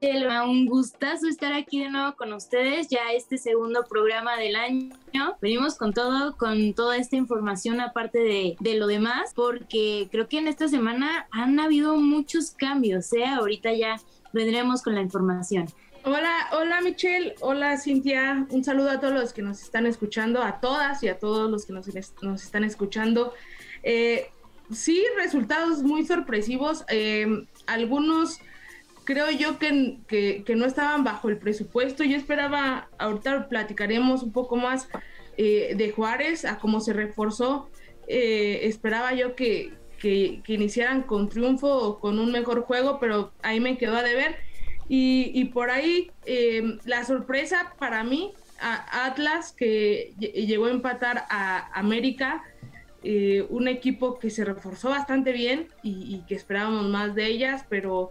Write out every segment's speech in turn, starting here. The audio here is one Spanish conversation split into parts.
un gustazo estar aquí de nuevo con ustedes, ya este segundo programa del año. Venimos con todo, con toda esta información aparte de, de lo demás, porque creo que en esta semana han habido muchos cambios, ¿eh? Ahorita ya vendremos con la información. Hola, hola Michelle, hola Cintia, un saludo a todos los que nos están escuchando, a todas y a todos los que nos, nos están escuchando. Eh, sí, resultados muy sorpresivos, eh, algunos creo yo que, que, no estaban bajo el presupuesto. Yo esperaba, ahorita platicaremos un poco más eh, de Juárez, a cómo se reforzó. Eh, esperaba yo que, que, iniciaran con triunfo o con un mejor juego, pero ahí me quedó a deber. Y, y por ahí eh, la sorpresa para mí, a Atlas, que llegó a empatar a América, un equipo que se reforzó bastante bien y que esperábamos más de ellas, pero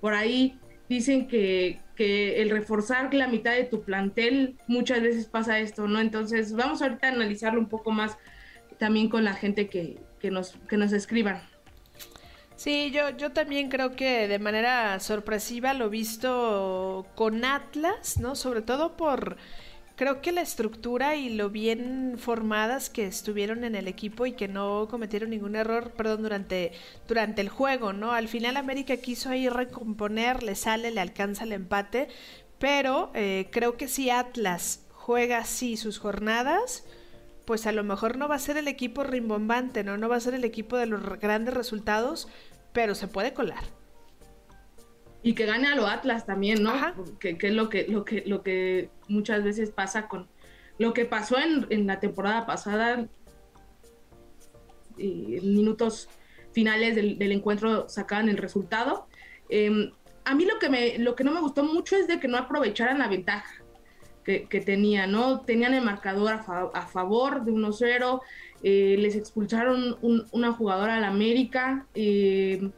por ahí dicen que, el reforzar la mitad de tu plantel muchas veces pasa esto, ¿no? Entonces vamos ahorita a analizarlo un poco más también con la gente que, nos, que nos escriban. Sí, yo, yo también creo que de manera sorpresiva lo visto con Atlas, ¿no? Sobre todo por creo que la estructura y lo bien formadas que estuvieron en el equipo y que no cometieron ningún error, perdón, durante, durante el juego, ¿no? Al final América quiso ahí recomponer, le sale, le alcanza el empate, pero eh, creo que si Atlas juega así sus jornadas, pues a lo mejor no va a ser el equipo rimbombante, ¿no? No va a ser el equipo de los grandes resultados, pero se puede colar y que gane a lo Atlas también, ¿no? Que, es lo que, lo que, lo que muchas veces pasa con lo que pasó en, la temporada pasada, en minutos finales del, encuentro sacaban el resultado. Em, a mí lo que, me, lo que no me gustó mucho es de que no aprovecharan la ventaja que, que tenían, ¿no? Tenían el marcador a, favor de 1-0, eh, les expulsaron una jugadora al América. Eh,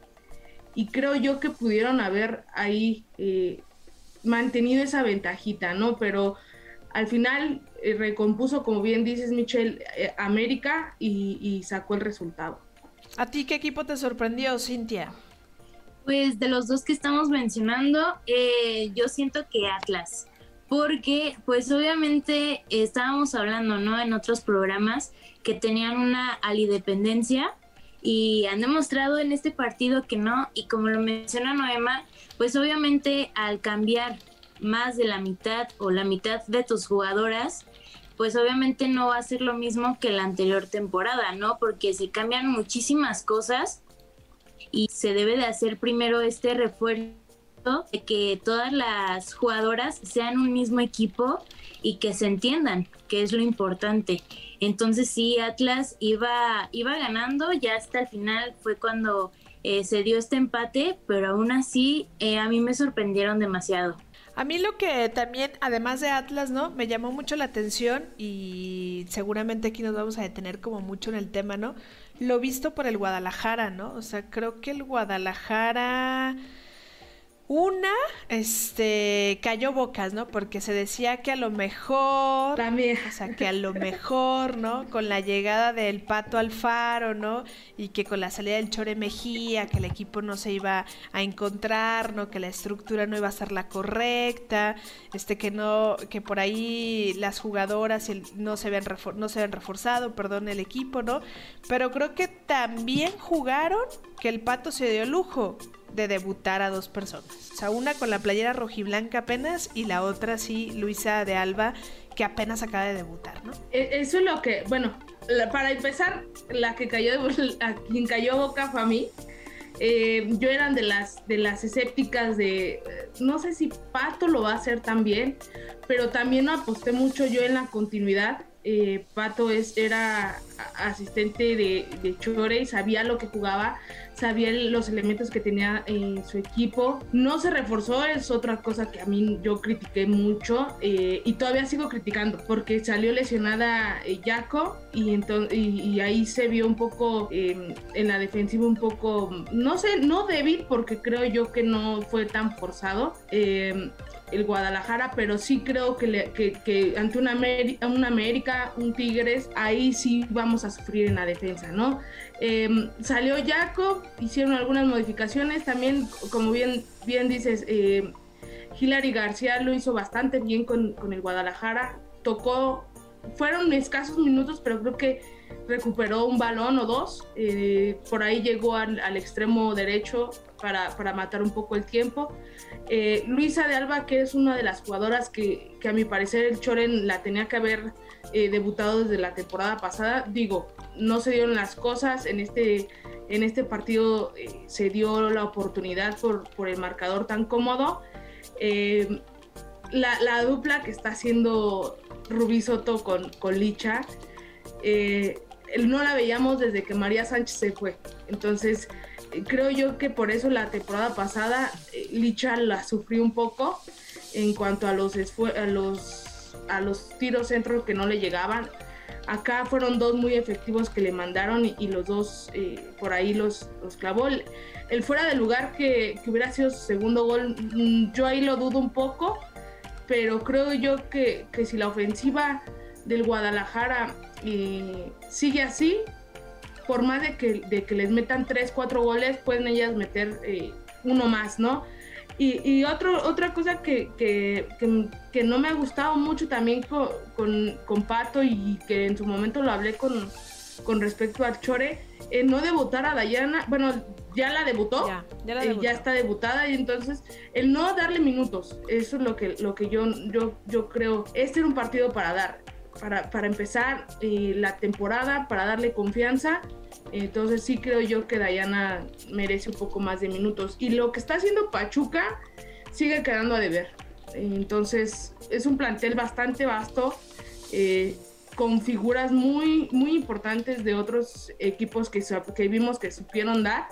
y creo yo que pudieron haber ahí eh, mantenido esa ventajita, ¿no? Pero al final eh, recompuso, como bien dices, Michelle, eh, América y, sacó el resultado. ¿A ti qué equipo te sorprendió, Cintia? Pues de los dos que estamos mencionando, yo siento que Atlas, porque pues obviamente estábamos hablando, ¿no? En otros programas que tenían una alidependencia y han demostrado en este partido que no, y como lo menciona Noema, pues obviamente al cambiar más de la mitad o la mitad de tus jugadoras, pues obviamente no va a ser lo mismo que la anterior temporada, ¿no? Porque se cambian muchísimas cosas y se debe de hacer primero este refuerzo de que todas las jugadoras sean un mismo equipo y que se entiendan, que es lo importante. Entonces sí, Atlas iba, iba ganando, ya hasta el final fue cuando eh, se dio este empate, pero aún así eh, a mí me sorprendieron demasiado. A mí lo que también, además de Atlas, ¿no? Me llamó mucho la atención y seguramente aquí nos vamos a detener como mucho en el tema, ¿no? Lo visto por el Guadalajara, ¿no? O sea, creo que el Guadalajara una, este, cayó bocas, ¿no? Porque se decía que a lo mejor. También. O sea, que a lo mejor, ¿no? Con la llegada del Pato Alfaro, ¿no? Y que con la salida del Chore Mejía, que el equipo no se iba a encontrar, ¿no? Que la estructura no iba a ser la correcta, este, que no, que por ahí las jugadoras no se habían, no se habían reforzado, perdón, el equipo, ¿no? Pero creo que también jugaron que el Pato se dio lujo de debutar a dos personas. O sea, una con la playera rojiblanca apenas y la otra sí, Luisa de Alba, que apenas acaba de debutar, ¿no? E, eso es lo que, bueno, para empezar, la que cayó, a quien cayó boca fue a mí. Eh, yo eran de las, de las escépticas de, no sé si Pato lo va a hacer también, pero también aposté mucho yo en la continuidad eh, Pato es, era asistente de, de, Chore y sabía lo que jugaba, sabía los elementos que tenía en su equipo. No se reforzó, es otra cosa que a mí yo critiqué mucho eh, y todavía sigo criticando porque salió lesionada eh, Jaco y, y, ahí se vio un poco em, en la defensiva un poco, no sé, no débil porque creo yo que no fue tan forzado. El Guadalajara, pero sí creo que, ante una, América, una América, un Tigres, ahí sí vamos a sufrir en la defensa, ¿no? Em, salió Jacob, hicieron algunas modificaciones, también, como bien, bien dices, eh, Hilary García lo hizo bastante bien con, con el Guadalajara, tocó, fueron escasos minutos, pero creo que recuperó un balón o dos, eh, por ahí llegó al, al extremo derecho para, para, matar un poco el tiempo. Eh, Luisa de Alba, que es una de las jugadoras que, que a mi parecer el Choren la tenía que haber eh, debutado desde la temporada pasada, digo, no se dieron las cosas, en este, en este partido eh, se dio la oportunidad por, por, el marcador tan cómodo. La, la, dupla que está haciendo Rubí Soto con, con Licha, no la veíamos desde que María Sánchez se fue. Entonces, creo yo que por eso la temporada pasada eh, Licha la sufrió un poco en cuanto a los, a los, a los tiros centros que no le llegaban. Acá fueron dos muy efectivos que le mandaron y, los dos eh, por ahí los, los clavó. El, fuera de lugar que, que, hubiera sido su segundo gol, mm, yo ahí lo dudo un poco, pero creo yo que, que si la ofensiva del Guadalajara eh, sigue así, por más de que, de que les metan 3, 4 goles, pueden ellas meter eh, uno más, ¿no? Y, y otro, otra cosa que, que, que, no me ha gustado mucho también con, con, con, Pato y que en su momento lo hablé con, con respecto al Chore, eh, no debutar a Dayana, bueno, ya la debutó, ya, ya, la debutó. Eh, ya, está debutada y entonces el no darle minutos, eso es lo que, lo que yo, yo, yo creo, este era un partido para dar para, para empezar eh, la temporada, para darle confianza. Entonces sí creo yo que Dayana merece un poco más de minutos. Y lo que está haciendo Pachuca sigue quedando a deber. Entonces es un plantel bastante vasto, eh, con figuras muy, muy importantes de otros equipos que, que vimos que supieron dar.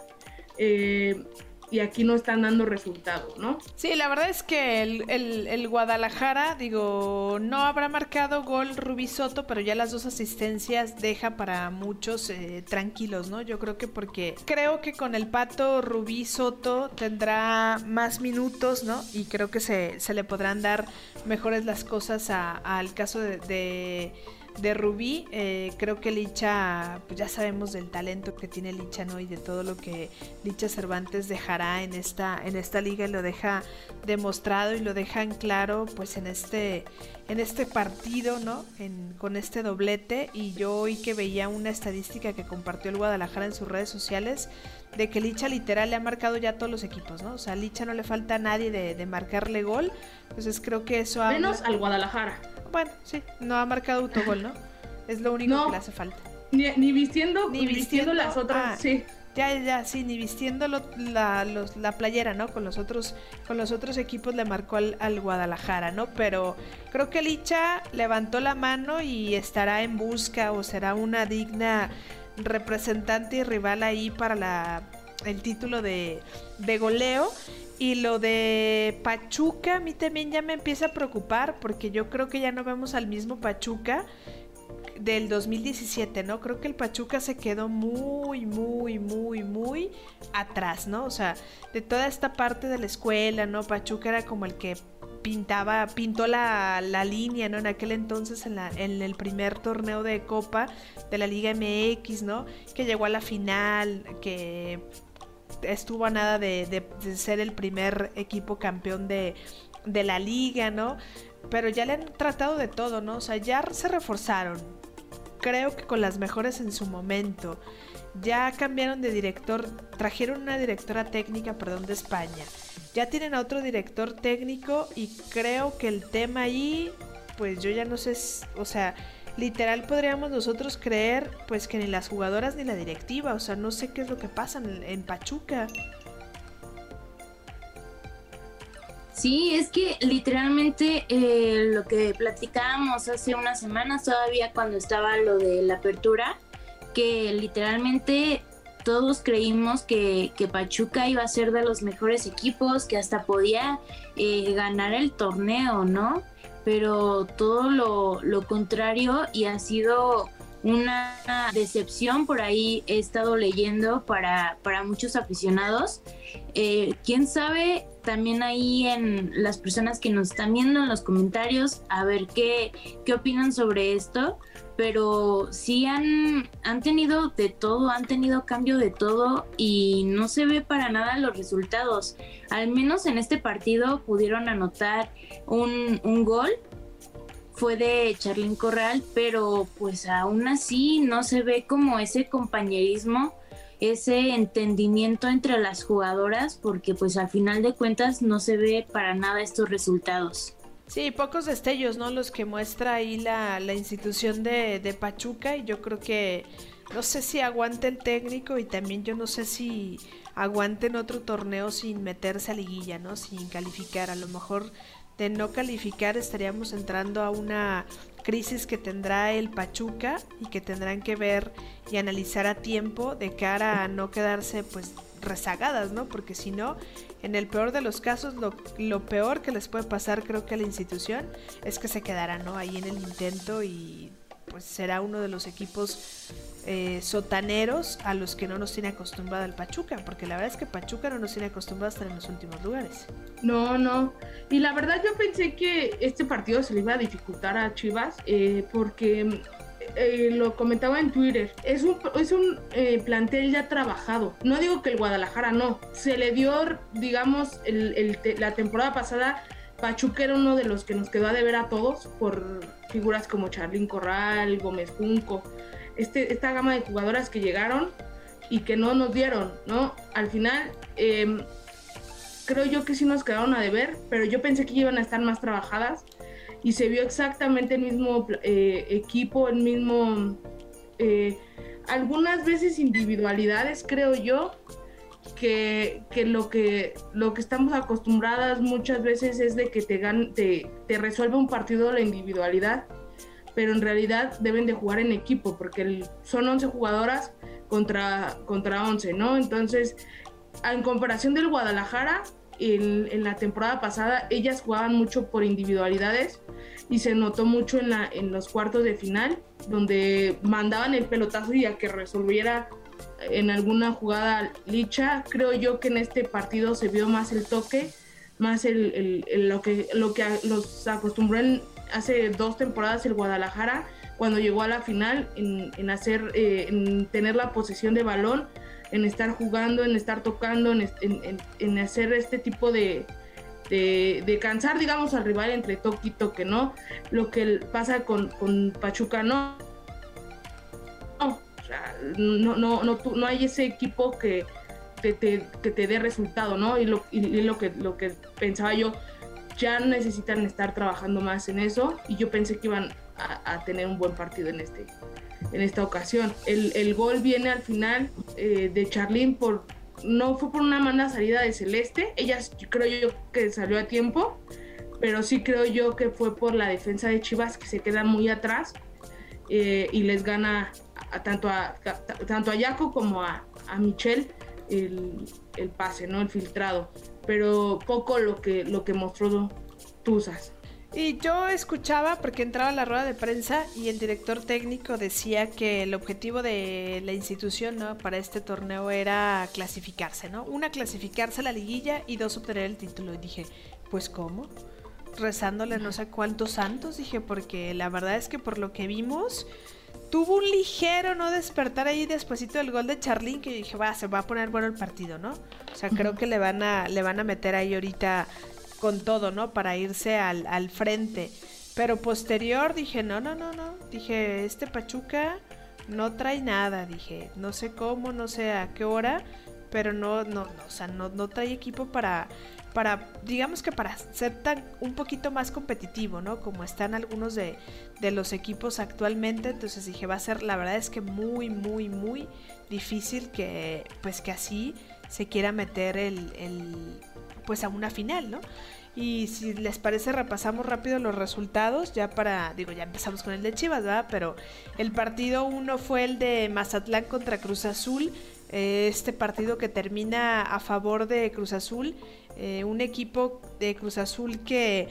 Eh, y aquí no están dando resultados, ¿no? Sí, la verdad es que el, el, el, Guadalajara, digo, no habrá marcado gol Rubí Soto, pero ya las dos asistencias deja para muchos eh, tranquilos, ¿no? Yo creo que porque creo que con el pato Rubí Soto tendrá más minutos, ¿no? Y creo que se, se le podrán dar mejores las cosas al caso de de Rubí, eh, creo que Licha, pues ya sabemos del talento que tiene Licha, ¿no? Y de todo lo que Licha Cervantes dejará en esta, en esta liga y lo deja demostrado y lo dejan claro, pues en este, en este partido, ¿no? En, con este doblete. Y yo hoy que veía una estadística que compartió el Guadalajara en sus redes sociales, de que Licha literal le ha marcado ya a todos los equipos, ¿no? O sea, a Licha no le falta a nadie de, de marcarle gol. Entonces creo que eso... Menos al Guadalajara. Bueno, sí, no ha marcado autogol, ¿no? Es lo único que le hace falta. Ni, ni vistiendo, ni vistiendo, las otras, ah, sí. Ya, ya, sí, ni vistiendo la, los, la, playera, ¿no? Con los otros, con los otros equipos le marcó al, al, Guadalajara, ¿no? Pero creo que Licha levantó la mano y estará en busca o será una digna representante y rival ahí para la, el título de, de goleo. Y lo de Pachuca a mí también ya me empieza a preocupar porque yo creo que ya no vemos al mismo Pachuca del 2017, ¿no? Creo que el Pachuca se quedó muy, muy, muy, muy atrás, ¿no? O sea, de toda esta parte de la escuela, ¿no? Pachuca era como el que pintaba, pintó la, la línea, ¿no? En aquel entonces en, la, en el primer torneo de Copa de la Liga MX, ¿no? Que llegó a la final, que estuvo a nada de, ser el primer equipo campeón de, de la liga, ¿no? Pero ya le han tratado de todo, ¿no? O sea, ya se reforzaron. Creo que con las mejores en su momento. Ya cambiaron de director, trajeron una directora técnica, perdón, de España. Ya tienen a otro director técnico y creo que el tema ahí, pues yo ya no sé, o sea, literal podríamos nosotros creer pues que ni las jugadoras ni la directiva, o sea, no sé qué es lo que pasa en, Pachuca. Sí, es que literalmente eh, lo que platicábamos hace unas semanas todavía cuando estaba lo de la apertura, que literalmente todos creímos que, que, Pachuca iba a ser de los mejores equipos, que hasta podía eh, ganar el torneo, ¿no? pero todo lo, contrario y ha sido una decepción por ahí he estado leyendo para, para muchos aficionados. Eh, ¿Quién sabe también ahí en las personas que nos están viendo en los comentarios a ver qué, qué opinan sobre esto. Pero sí han, han tenido de todo, han tenido cambio de todo y no se ve para nada los resultados. Al menos en este partido pudieron anotar un, un gol fue de Charlín Corral, pero pues aún así no se ve como ese compañerismo, ese entendimiento entre las jugadoras, porque pues al final de cuentas no se ve para nada estos resultados. Sí, pocos destellos, ¿no? Los que muestra ahí la, la institución de, de Pachuca y yo creo que no sé si aguante el técnico y también yo no sé si aguanten otro torneo sin meterse a liguilla, ¿no? Sin calificar. A lo mejor de no calificar estaríamos entrando a una crisis que tendrá el Pachuca y que tendrán que ver y analizar a tiempo de cara a no quedarse pues rezagadas, ¿no? Porque si no, en el peor de los casos, lo, lo, peor que les puede pasar creo que a la institución es que se quedará, ¿no? Ahí en el intento y pues será uno de los equipos eh, sotaneros a los que no nos tiene acostumbrado el Pachuca, porque la verdad es que Pachuca no nos tiene acostumbrado a estar en los últimos lugares. No, no. Y la verdad yo pensé que este partido se le iba a dificultar a Chivas, eh, porque eh, lo comentaba en Twitter, es un, es un eh, plantel ya trabajado. No digo que el Guadalajara no. Se le dio, digamos, el, te la temporada pasada, Pachuca era uno de los que nos quedó a deber a todos por figuras como Charlín Corral, Gómez Junco este, esta gama de jugadoras que llegaron y que no nos dieron, ¿no? Al final, eh, creo yo que sí nos quedaron a deber, pero yo pensé que iban a estar más trabajadas y se vio exactamente el mismo eh, equipo, el mismo... Eh, algunas veces individualidades, creo yo, que, que, lo que lo que estamos acostumbradas muchas veces es de que te, gan te, te resuelve un partido la individualidad pero en realidad deben de jugar en equipo porque son 11 jugadoras contra, contra 11, ¿no? Entonces, en comparación del Guadalajara, en, en, la temporada pasada ellas jugaban mucho por individualidades y se notó mucho en, la, en los cuartos de final, donde mandaban el pelotazo y a que resolviera en alguna jugada licha. Creo yo que en este partido se vio más el toque, más el, lo, que, lo que los acostumbró en, hace dos temporadas el Guadalajara cuando llegó a la final en, hacer eh, en tener la posesión de balón en estar jugando en estar tocando en, hacer este tipo de, de, cansar digamos al rival entre toque y toque no lo que pasa con, con Pachuca no no, no, no, no, hay ese equipo que te, que te dé resultado, ¿no? Y lo, y lo, que, lo que pensaba yo, ya necesitan estar trabajando más en eso y yo pensé que iban a, tener un buen partido en, este, en esta ocasión. El, el gol viene al final eh, de Charlene por... No fue por una mala salida de Celeste, ella creo yo que salió a tiempo, pero sí creo yo que fue por la defensa de Chivas que se queda muy atrás eh, y les gana a, tanto, a, tanto a como a, a Michelle el, el, pase, ¿no? El filtrado pero poco lo que, lo que mostró Tuzas. Y yo escuchaba, porque entraba la rueda de prensa y el director técnico decía que el objetivo de la institución ¿no? para este torneo era clasificarse, ¿no? Una, clasificarse a la liguilla y dos, obtener el título. Y dije, pues ¿cómo? Rezándole no sé cuántos santos, dije, porque la verdad es que por lo que vimos, tuvo un ligero no despertar ahí despuesito del gol de Charlín que dije, va, se va a poner bueno el partido, ¿no? O sea, creo que le van a, le van a meter ahí ahorita con todo, ¿no? Para irse al, al frente. Pero posterior dije, no, no, no, no. Dije, este Pachuca no trae nada, dije, no sé cómo, no sé a qué hora, pero no, no, no o sea, no, no trae equipo para para, digamos que para ser tan un poquito más competitivo, ¿no? Como están algunos de, de, los equipos actualmente, entonces dije, va a ser, la verdad es que muy, muy, muy difícil que, pues que así se quiera meter el, pues a una final, ¿no? Y si les parece, repasamos rápido los resultados, ya para, digo, ya empezamos con el de Chivas, ¿verdad? Pero el partido uno fue el de Mazatlán contra Cruz Azul, eh, este partido que termina a favor de Cruz Azul, eh, un equipo de Cruz Azul que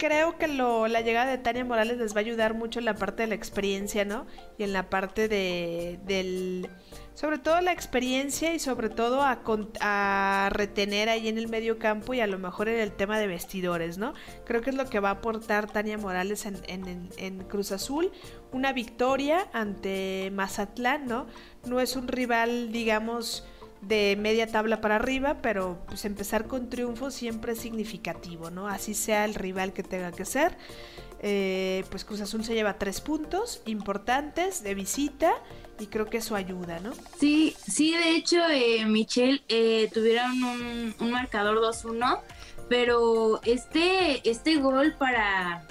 creo que lo, la llegada de Tania Morales les va a ayudar mucho en la parte de la experiencia, ¿no? Y en la parte de, del, sobre todo la experiencia y sobre todo a, a, retener ahí en el medio campo y a lo mejor en el tema de vestidores, ¿no? Creo que es lo que va a aportar Tania Morales en, en, en Cruz Azul, una victoria ante Mazatlán, ¿no? No es un rival, digamos, de media tabla para arriba, pero pues empezar con triunfo siempre es significativo, ¿no? Así sea el rival que tenga que ser. Eh, pues Cruz Azul se lleva tres puntos importantes de visita y creo que eso ayuda, ¿no? Sí, sí, de hecho, eh, Michelle, eh, tuvieron un, un marcador 2-1, pero este, este gol para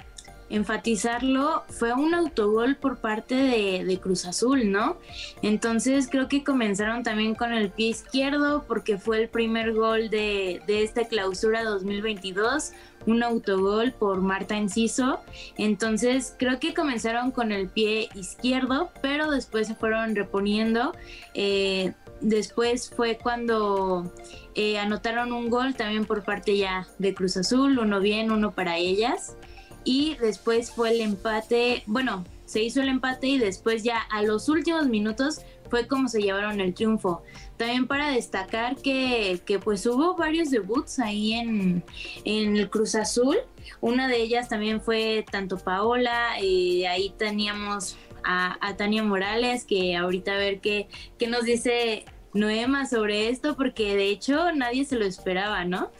enfatizarlo, fue un autogol por parte de, Cruz Azul, ¿no? Entonces creo que comenzaron también con el pie izquierdo porque fue el primer gol de, de esta clausura 2022 un autogol por Marta Enciso. Entonces creo que comenzaron con el pie izquierdo, pero después se fueron reponiendo. Eh, después fue cuando eh, anotaron un gol también por parte ya de Cruz Azul, uno bien, uno para ellas y después fue el empate, bueno, se hizo el empate y después ya a los últimos minutos fue como se llevaron el triunfo. También para destacar que, que pues hubo varios debuts ahí en, en, el Cruz Azul. Una de ellas también fue tanto Paola, eh, ahí teníamos a, a, Tania Morales, que ahorita a ver qué, qué nos dice Noema sobre esto, porque de hecho nadie se lo esperaba, ¿no?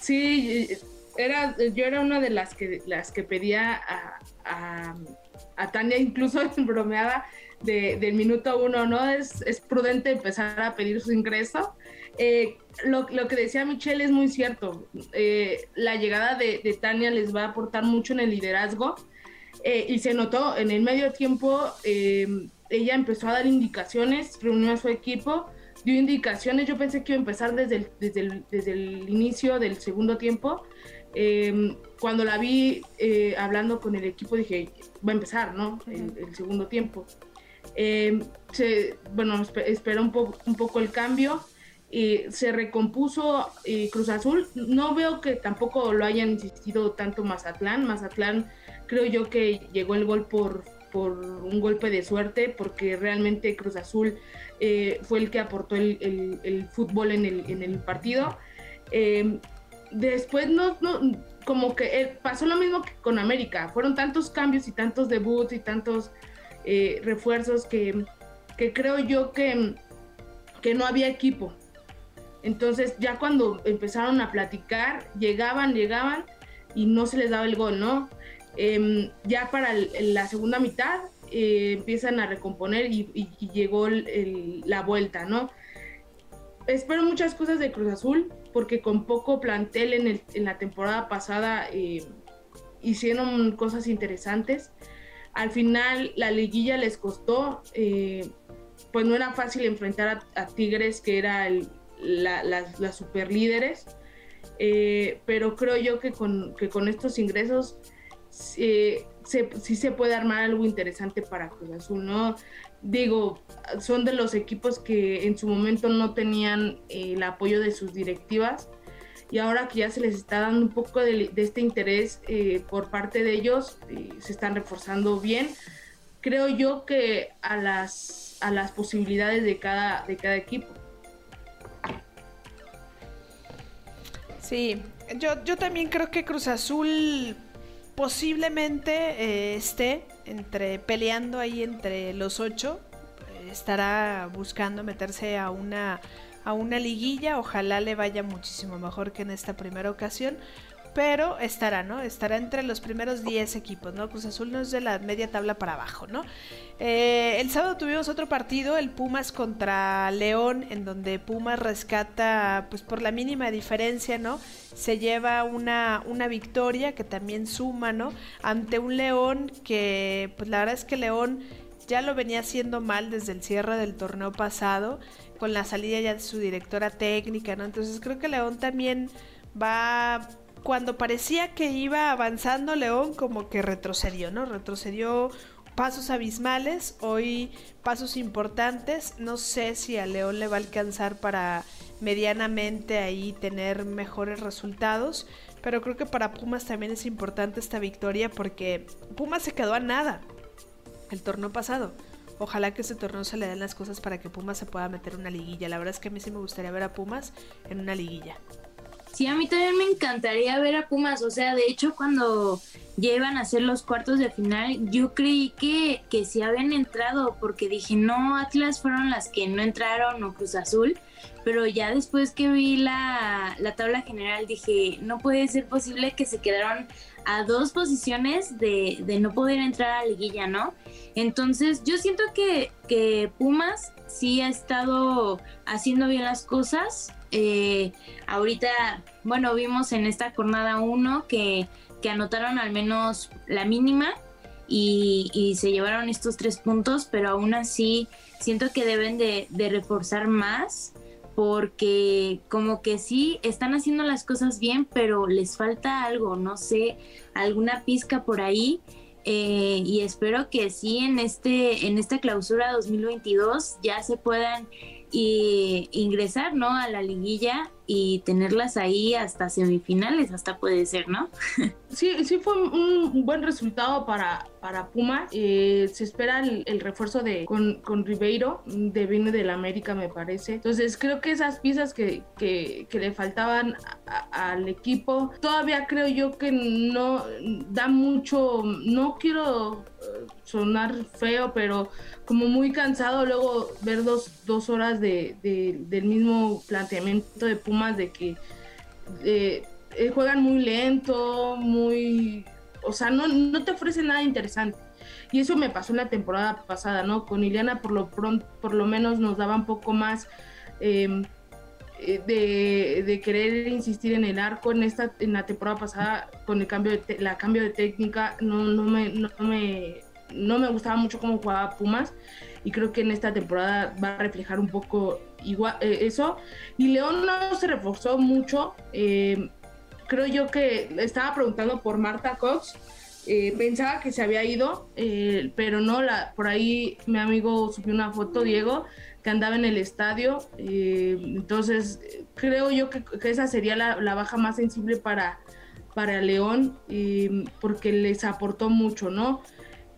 Sí, era, yo era una de las que, las que pedía a, Tania, incluso bromeada, de, del minuto uno, ¿no? Es, es prudente empezar a pedir su ingreso. Eh, lo, que decía Michelle es muy cierto. Eh, la llegada de, Tania les va a aportar mucho en el liderazgo. Eh, y se notó en el medio tiempo, ella empezó a dar indicaciones, reunió a su equipo, dio indicaciones. Yo pensé que iba a empezar desde el, desde el, desde el inicio del segundo tiempo Em, cuando la vi eh, hablando con el equipo dije, va a empezar, ¿no? el, segundo tiempo. Em, se, bueno, espera un, un poco el cambio. y se recompuso eh, Cruz Azul. No veo que tampoco lo hayan insistido tanto Mazatlán. Mazatlán creo yo que llegó el gol por, por un golpe de suerte, porque realmente Cruz Azul eh, fue el que aportó el, el, fútbol en el, en el partido. Eh, después no, no como que eh, pasó lo mismo que con América. Fueron tantos cambios y tantos debuts y tantos eh, refuerzos que, creo yo que, que no había equipo. Entonces ya cuando empezaron a platicar, llegaban, llegaban y no se les daba el gol, ¿no? Em, ya para la segunda mitad eh, empiezan a recomponer y, llegó la vuelta, ¿no? Espero muchas cosas de Cruz Azul porque con poco plantel en, el, en la temporada pasada eh, hicieron cosas interesantes. Al final la liguilla les costó, eh, pues no era fácil enfrentar a, Tigres, que era las super líderes, eh, pero creo yo que con, que con estos ingresos sí se puede armar algo interesante para Cruz Azul, ¿no? Digo, son de los equipos que en su momento no tenían eh, el apoyo de sus directivas y ahora que ya se les está dando un poco de, este interés eh, por parte de ellos, eh, se están reforzando bien. Creo yo que a las, a las posibilidades de cada, de cada equipo. Sí, yo, yo también creo que Cruz Azul posiblemente esté entre peleando ahí entre los ocho. estará buscando meterse a una, a una liguilla. Ojalá le vaya muchísimo mejor que en esta primera ocasión pero estará, ¿no? Estará entre los primeros 10 equipos, ¿no? Cruz Azul no es de la media tabla para abajo, ¿no? Eh, el sábado tuvimos otro partido, el Pumas contra León, en donde Pumas rescata, pues por la mínima diferencia, ¿no? Se lleva una, una victoria que también suma, ¿no? Ante un León que, pues la verdad es que León ya lo venía haciendo mal desde el cierre del torneo pasado, con la salida ya de su directora técnica, ¿no? Entonces creo que León también va cuando parecía que iba avanzando León, como que retrocedió, ¿no? Retrocedió pasos abismales, hoy pasos importantes. No sé si a León le va a alcanzar para medianamente ahí tener mejores resultados, pero creo que para Pumas también es importante esta victoria porque Pumas se quedó a nada el torneo pasado. ojalá que este torneo se le den las cosas para que Pumas se pueda meter una liguilla. La verdad es que a mí sí me gustaría ver a Pumas en una liguilla. Sí, a mí también me encantaría ver a Pumas. O sea, de hecho, cuando llevan a hacer los cuartos de final, yo creí que, que sí habían entrado, porque dije, no, Atlas fueron las que no entraron o Cruz Azul. Pero ya después que vi la, la tabla general, dije, no puede ser posible que se quedaron a dos posiciones de, de no poder entrar a la liguilla, ¿no? Entonces, yo siento que, que Pumas sí ha estado haciendo bien las cosas eh, ahorita, bueno, vimos en esta jornada 1 que, que, anotaron al menos la mínima y, se llevaron estos tres puntos, pero aún así siento que deben de, de reforzar más porque como que sí están haciendo las cosas bien, pero les falta algo, no sé, alguna pizca por ahí. Eh, y espero que sí en este en esta clausura 2022 ya se puedan y ingresar, ¿no? A la liguilla y tenerlas ahí hasta semifinales, hasta puede ser, ¿no? Sí, sí fue un buen resultado para, para Puma. Eh, se espera el, refuerzo de con, con, Ribeiro, de viene del América, me parece. Entonces creo que esas piezas que, que, le faltaban al equipo, todavía creo yo que no da mucho, no quiero eh, sonar feo, pero como muy cansado luego ver dos, dos horas de, del mismo planteamiento de Pumas de que eh, eh, juegan muy lento, muy... O sea, no, no te ofrecen nada interesante. Y eso me pasó en la temporada pasada, ¿no? Con Iliana por lo pronto, por lo menos nos daba un poco más em, eh, de, de, querer insistir en el arco. En esta, en la temporada pasada, con el cambio de la cambio de técnica, no, no me, no me no me gustaba mucho cómo jugaba Pumas y creo que en esta temporada va a reflejar un poco igual eh, eso. Y León no se reforzó mucho. Eh, creo yo que estaba preguntando por Marta Cox. Eh, pensaba que se había ido, pero no, la, por ahí mi amigo subió una foto, Diego, que andaba en el estadio. entonces, creo yo que, esa sería la, la, baja más sensible para, para León, porque les aportó mucho, ¿no?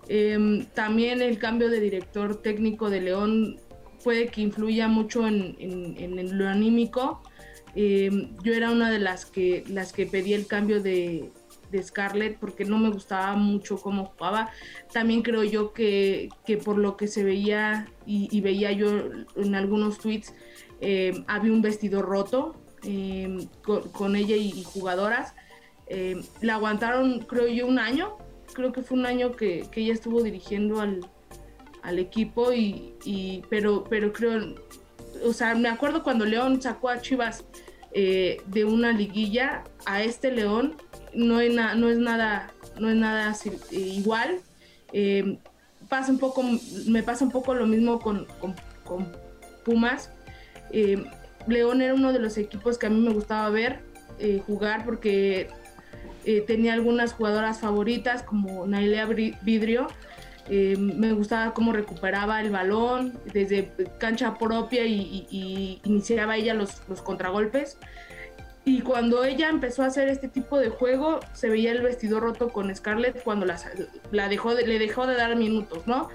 Em, también el cambio de director técnico de León puede que influya mucho en, lo anímico. Em, yo era una de las que, las que pedí el cambio de, Scarlett porque no me gustaba mucho cómo jugaba. También creo yo que, que por lo que se veía y, veía yo en algunos tweets, em, había un vestido roto con, ella y jugadoras. la aguantaron creo yo un año creo que fue un año que, ella estuvo dirigiendo al, equipo y, pero, pero creo, o sea, me acuerdo cuando León sacó a Chivas eh, de una liguilla a este León, no, es no es nada, no es nada eh, igual. Eh, pasa un poco, me pasa un poco lo mismo con, Pumas. León era uno de los equipos que a mí me gustaba ver jugar porque eh, tenía algunas jugadoras favoritas como Nailea Vidrio. Eh, me gustaba cómo recuperaba el balón desde cancha propia y, iniciaba ella los, contragolpes. Y cuando ella empezó a hacer este tipo de juego, se veía el vestido roto con Scarlett cuando la dejó le dejó de dar minutos, ¿no?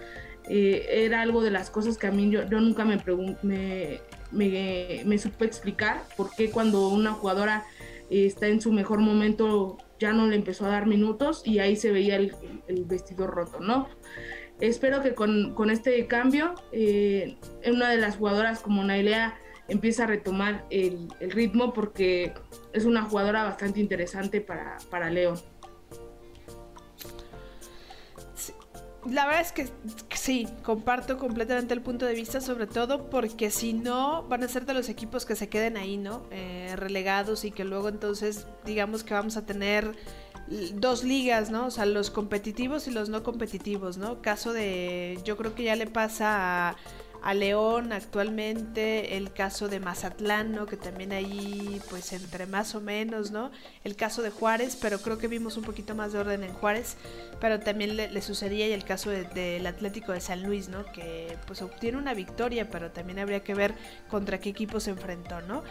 Eh, era algo de las cosas que a mí yo, nunca me, me, me, me, supe explicar por qué cuando una jugadora está en su mejor momento ya no le empezó a dar minutos y ahí se veía el, vestido roto, ¿no? Espero que con, este cambio, eh, una de las jugadoras como Nailea empiece a retomar el, ritmo porque es una jugadora bastante interesante para, para León. La verdad es que, sí, comparto completamente el punto de vista, sobre todo porque si no, van a ser de los equipos que se queden ahí, ¿no? Eh, relegados y que luego entonces digamos que vamos a tener dos ligas, ¿no? O sea, los competitivos y los no competitivos, ¿no? Caso de, yo creo que ya le pasa a a León actualmente, el caso de Mazatlán, ¿no? Que también ahí, pues entre más o menos, ¿no? El caso de Juárez, pero creo que vimos un poquito más de orden en Juárez, pero también le, sucedía y el caso del Atlético de San Luis, ¿no? Que pues obtiene una victoria, pero también habría que ver contra qué equipo se enfrentó, ¿no?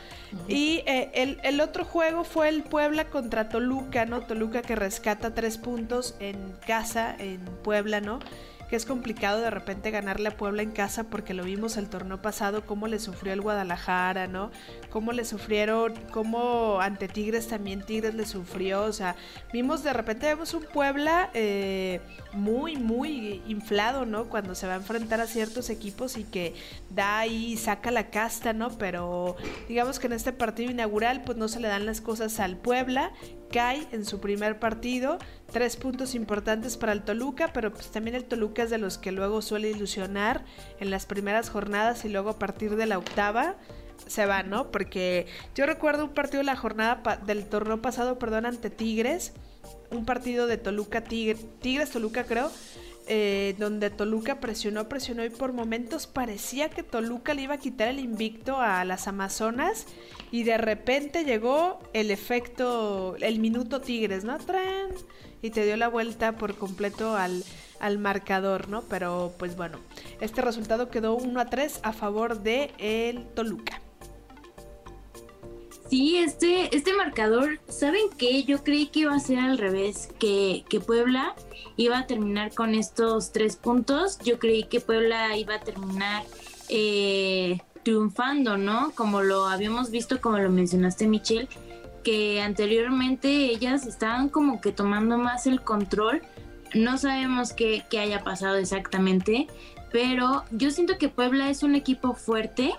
Y eh, el, el otro juego fue el Puebla contra Toluca, ¿no? Toluca que rescata tres puntos en casa, en Puebla, ¿no? Que es complicado de repente ganarle a Puebla en casa porque lo vimos el torneo pasado, cómo le sufrió el Guadalajara, ¿no? Cómo le sufrieron, cómo ante Tigres también Tigres le sufrió, o sea, vimos de repente vemos un Puebla eh, muy, muy inflado, ¿no? Cuando se va a enfrentar a ciertos equipos y que da y saca la casta, ¿no? Pero digamos que en este partido inaugural pues no se le dan las cosas al Puebla cae en su primer partido. Tres puntos importantes para el Toluca, pero pues también el Toluca es de los que luego suele ilusionar en las primeras jornadas y luego a partir de la octava se va, ¿no? Porque yo recuerdo un partido de la jornada del torneo pasado, perdón, ante Tigres, un partido de Toluca Tigres Toluca creo, eh, donde Toluca presionó, presionó y por momentos parecía que Toluca le iba a quitar el invicto a las Amazonas y de repente llegó el efecto, el minuto Tigres, ¿no? Y te dio la vuelta por completo al, al marcador, ¿no? Pero pues bueno, este resultado quedó 1 a 3 a favor de el Toluca. Sí, este, este marcador, ¿saben qué? Yo creí que iba a ser al revés, que, que Puebla iba a terminar con estos tres puntos. Yo creí que Puebla iba a terminar eh, triunfando, ¿no? Como lo habíamos visto, como lo mencionaste, Michelle, que anteriormente ellas estaban como que tomando más el control. No sabemos qué, qué haya pasado exactamente, pero yo siento que Puebla es un equipo fuerte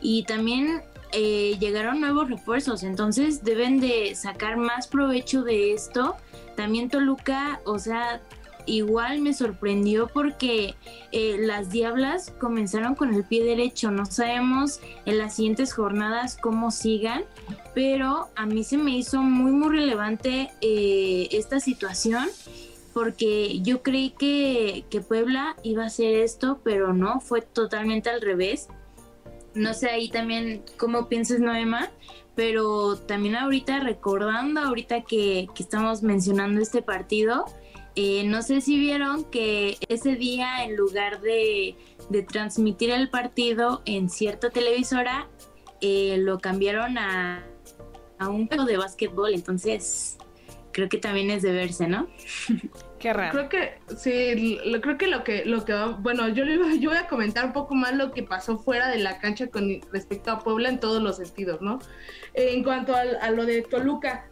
y también eh, llegaron nuevos refuerzos, entonces deben de sacar más provecho de esto. También Toluca, o sea, igual me sorprendió porque eh, las Diablas comenzaron con el pie derecho. No sabemos en las siguientes jornadas cómo sigan, pero a mí se me hizo muy, muy relevante eh, esta situación porque yo creí que, que Puebla iba a hacer esto, pero no, fue totalmente al revés. No sé ahí también cómo piensas, Noema, pero también ahorita recordando, ahorita que, estamos mencionando este partido, eh, no sé si vieron que ese día en lugar de, transmitir el partido en cierta televisora, eh, lo cambiaron a, a un juego de básquetbol, entonces creo que también es de verse, ¿no? Creo que sí, creo que lo que lo que bueno, yo yo voy a comentar un poco más lo que pasó fuera de la cancha con respecto a Puebla en todos los sentidos, ¿no? en cuanto a, lo de Toluca,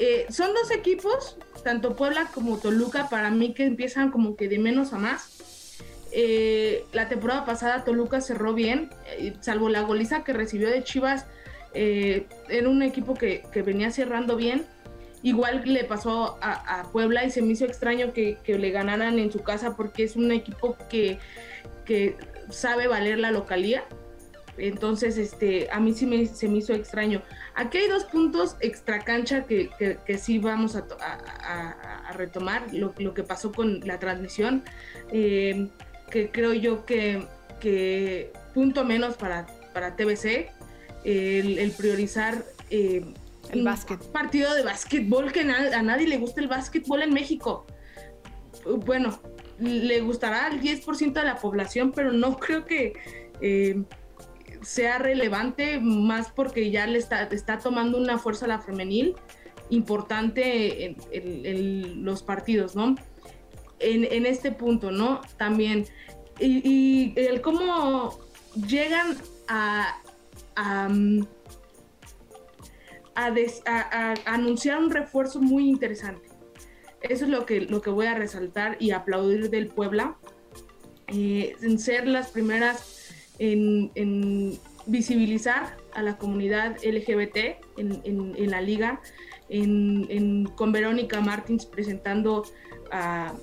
eh, son dos equipos, tanto Puebla como Toluca, para mí que empiezan como que de menos a más. Eh, la temporada pasada Toluca cerró bien, eh, salvo la goliza que recibió de Chivas, en un equipo que, que venía cerrando bien Igual le pasó a, Puebla y se me hizo extraño que, le ganaran en su casa porque es un equipo que, sabe valer la localía. Entonces, este, a mí sí me, se me hizo extraño. Aquí hay dos puntos extra cancha que, sí vamos a, retomar, lo, que pasó con la transmisión, eh, que creo yo que, punto menos para, para TBC, el, priorizar eh, el básquet. partido de básquetbol que a nadie le gusta el básquetbol en México. Bueno, le gustará al 10% de la población, pero no creo que eh, sea relevante, más porque ya le está, está tomando una fuerza a la femenil importante en, los partidos, ¿no? En, este punto, ¿no? También. Y, el cómo llegan a, a a, anunciar un refuerzo muy interesante. Eso es lo que, lo que voy a resaltar y aplaudir del Puebla, eh, en ser las primeras en, visibilizar a la comunidad LGBT en, la liga, con Verónica Martins presentando a,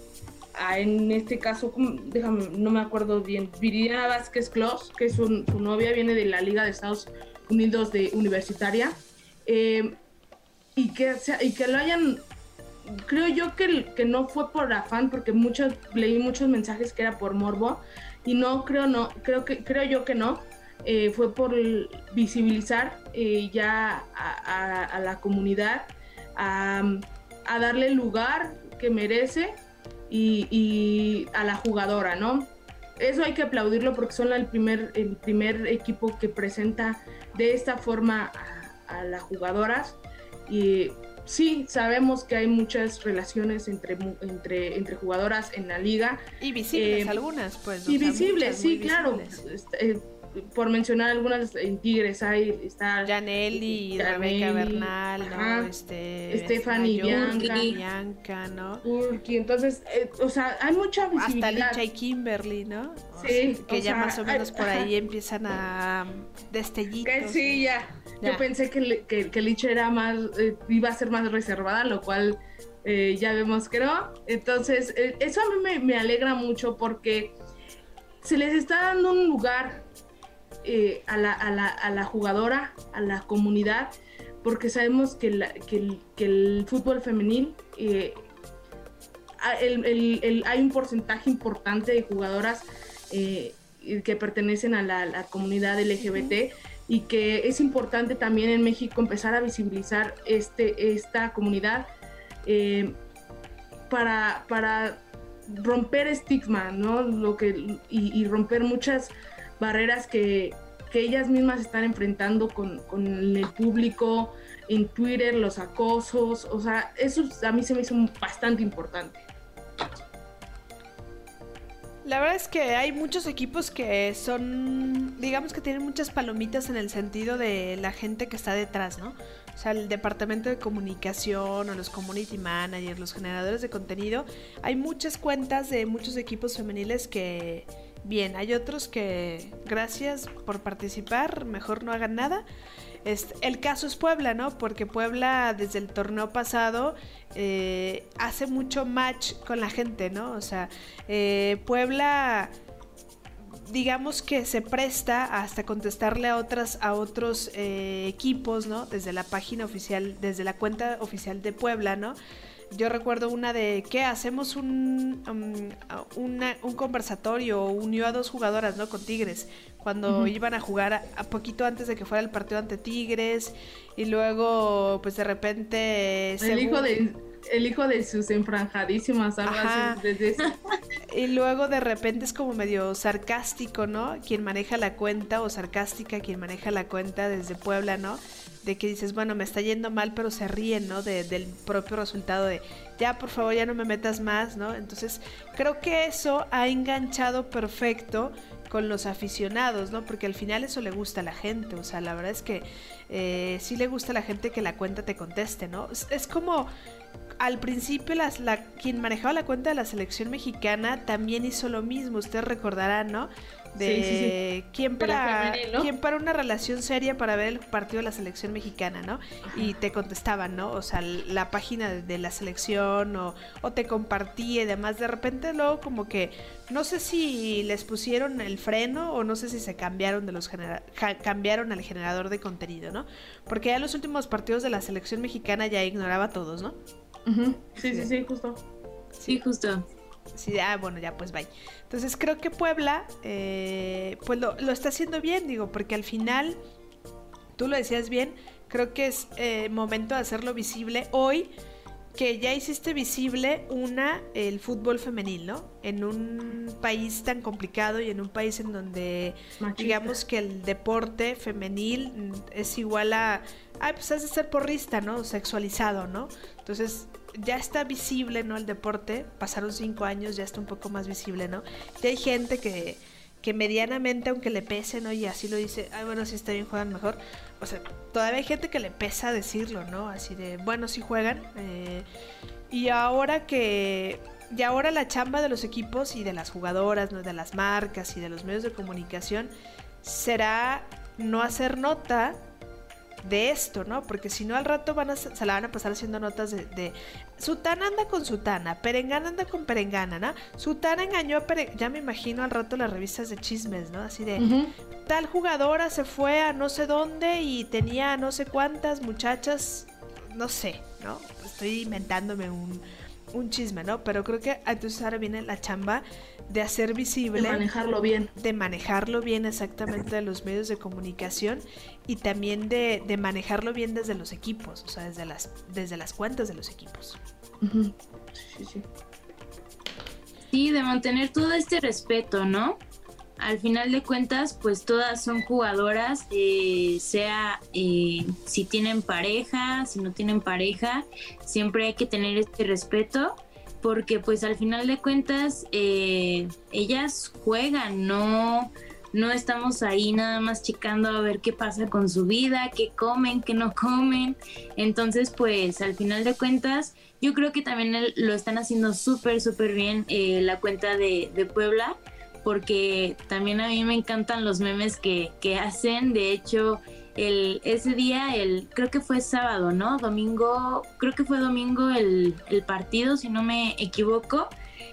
en este caso, déjame, no me acuerdo bien, Viridiana Vázquez Clos, que es su, novia, viene de la Liga de Estados Unidos de Universitaria. Eh, y, que, y que lo hayan, creo yo que, que no fue por afán, porque muchos, leí muchos mensajes que era por morbo, y no, creo no, creo que, creo yo que no, eh, fue por visibilizar eh, ya a, la comunidad, a, darle el lugar que merece y, a la jugadora, ¿no? Eso hay que aplaudirlo porque son el primer, el primer equipo que presenta de esta forma a las jugadoras y sí, sabemos que hay muchas relaciones entre, entre, entre jugadoras en la liga. Y visibles algunas, pues. Y visibles, sí, claro. Este, por mencionar algunas en Tigres hay está Janelli, Rebeca Bernal, ¿no? Este Stephanie Bianca, Bianca, ¿no? entonces, eh, o sea, hay mucha visibilidad. Hasta Licha y Kimberly, ¿no? sí, que ya más o menos por ahí empiezan a destellitos. sí, ya. Yo pensé que, que, Licha era más eh, iba a ser más reservada, lo cual eh, ya vemos que no. Entonces, eso a mí me, me alegra mucho porque se les está dando un lugar eh, a, la, a, la, a, la, jugadora, a la comunidad, porque sabemos que, que, el, fútbol femenil eh, hay un porcentaje importante de jugadoras eh, que pertenecen a la, comunidad LGBT y que es importante también en México empezar a visibilizar este, esta comunidad para, para romper estigma, ¿no? Lo que, y romper muchas barreras que, ellas mismas están enfrentando con, el público, en Twitter, los acosos, o sea, eso a mí se me hizo bastante importante. La verdad es que hay muchos equipos que son, digamos que tienen muchas palomitas en el sentido de la gente que está detrás, ¿no? O sea, el departamento de comunicación o los community managers, los generadores de contenido. Hay muchas cuentas de muchos equipos femeniles que, bien. Hay otros que, gracias por participar, mejor no hagan nada. Este, el caso es Puebla, ¿no? Porque Puebla desde el torneo pasado eh, hace mucho match con la gente, ¿no? O sea, eh, Puebla digamos que se presta hasta contestarle a otras a otros eh, equipos, ¿no? Desde la página oficial, desde la cuenta oficial de Puebla, ¿no? Yo recuerdo una de que hacemos un, um, un conversatorio, unió a dos jugadoras, ¿no? Con Tigres, cuando iban a jugar a, poquito antes de que fuera el partido ante Tigres, y luego, pues de repente... El hijo de el hijo de sus enfranjadísimas, algo así. y luego de repente es como medio sarcástico, ¿no? Quien maneja la cuenta, o sarcástica quien maneja la cuenta desde Puebla, ¿no? De que dices, bueno, me está yendo mal, pero se ríen, ¿no? del propio resultado de, ya, por favor, ya no me metas más, ¿no? Entonces, creo que eso ha enganchado perfecto con los aficionados, ¿no? Porque al final eso le gusta a la gente, o sea, la verdad es que eh, sí le gusta a la gente que la cuenta te conteste, ¿no? Es, como al principio las, la, quien manejaba la cuenta de la selección mexicana también hizo lo mismo, ustedes recordarán, ¿no? De quién para quién para una relación seria para ver el partido de la selección mexicana, ¿no? Y te contestaban, ¿no? O sea, la página de, la selección o, te compartía y demás. De repente luego como que no sé si les pusieron el freno o no sé si se cambiaron de los cambiaron al generador de contenido, ¿no? Porque ya los últimos partidos de la selección mexicana ya ignoraba a todos, ¿no? sí, sí, sí, justo. Sí, justo. Sí, ah, bueno, ya pues bye. Entonces creo que Puebla, eh, pues lo, está haciendo bien, digo, porque al final, tú lo decías bien, creo que es eh, momento de hacerlo visible hoy que ya hiciste visible una el fútbol femenil, ¿no? En un país tan complicado y en un país en donde digamos que el deporte femenil es igual a ay, pues has de ser porrista, ¿no? Sexualizado, ¿no? Entonces, ya está visible, ¿no? El deporte, pasaron cinco años, ya está un poco más visible, ¿no? Y hay gente que, que medianamente, aunque le pese, ¿no? Y así lo dice, ay, bueno, si está bien, juegan mejor. O sea, todavía hay gente que le pesa decirlo, ¿no? Así de, bueno, sí juegan. Eh, y ahora que... Y ahora la chamba de los equipos y de las jugadoras, ¿no? de las marcas y de los medios de comunicación será no hacer nota de esto, ¿no? Porque si no al rato van a, se la van a pasar haciendo notas de, Sutana anda con Sutana, Perengana anda con Perengana, ¿no? Sutana engañó a Perengana, ya me imagino al rato las revistas de chismes, ¿no? Así de tal jugadora se fue a no sé dónde y tenía no sé cuántas muchachas, no sé, ¿no? Estoy inventándome un, un chisme, ¿no? Pero creo que entonces ahora viene la chamba de hacer visible. De manejarlo bien. De manejarlo bien exactamente de los medios de comunicación y también de, manejarlo bien desde los equipos, o sea, desde las, desde las cuentas de los equipos. Sí, sí. Sí, de mantener todo este respeto, ¿no? Al final de cuentas, pues todas son jugadoras, eh, sea eh, si tienen pareja, si no tienen pareja, siempre hay que tener este respeto, porque pues al final de cuentas eh, ellas juegan, no, no estamos ahí nada más checando a ver qué pasa con su vida, qué comen, qué no comen. Entonces, pues al final de cuentas, yo creo que también lo están haciendo súper, súper bien la cuenta de Puebla porque también a mí me encantan los memes que, hacen. De hecho, el, ese día, el, creo que fue sábado, ¿no? Domingo, creo que fue domingo el, partido, si no me equivoco.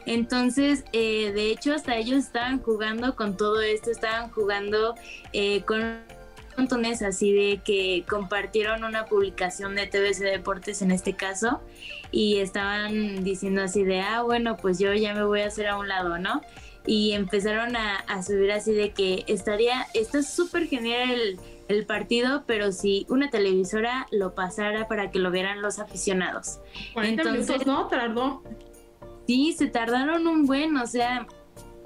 Entonces, eh, de hecho, hasta ellos estaban jugando con todo esto, estaban jugando eh, con montones así de que compartieron una publicación de TVC Deportes en este caso y estaban diciendo así de, ah, bueno, pues yo ya me voy a hacer a un lado, ¿no? Y empezaron a, subir así de que estaría, está súper genial el, partido, pero si una televisora lo pasara para que lo vieran los aficionados. 40 Entonces, ¿no? Tardó. Sí, se tardaron un buen, o sea,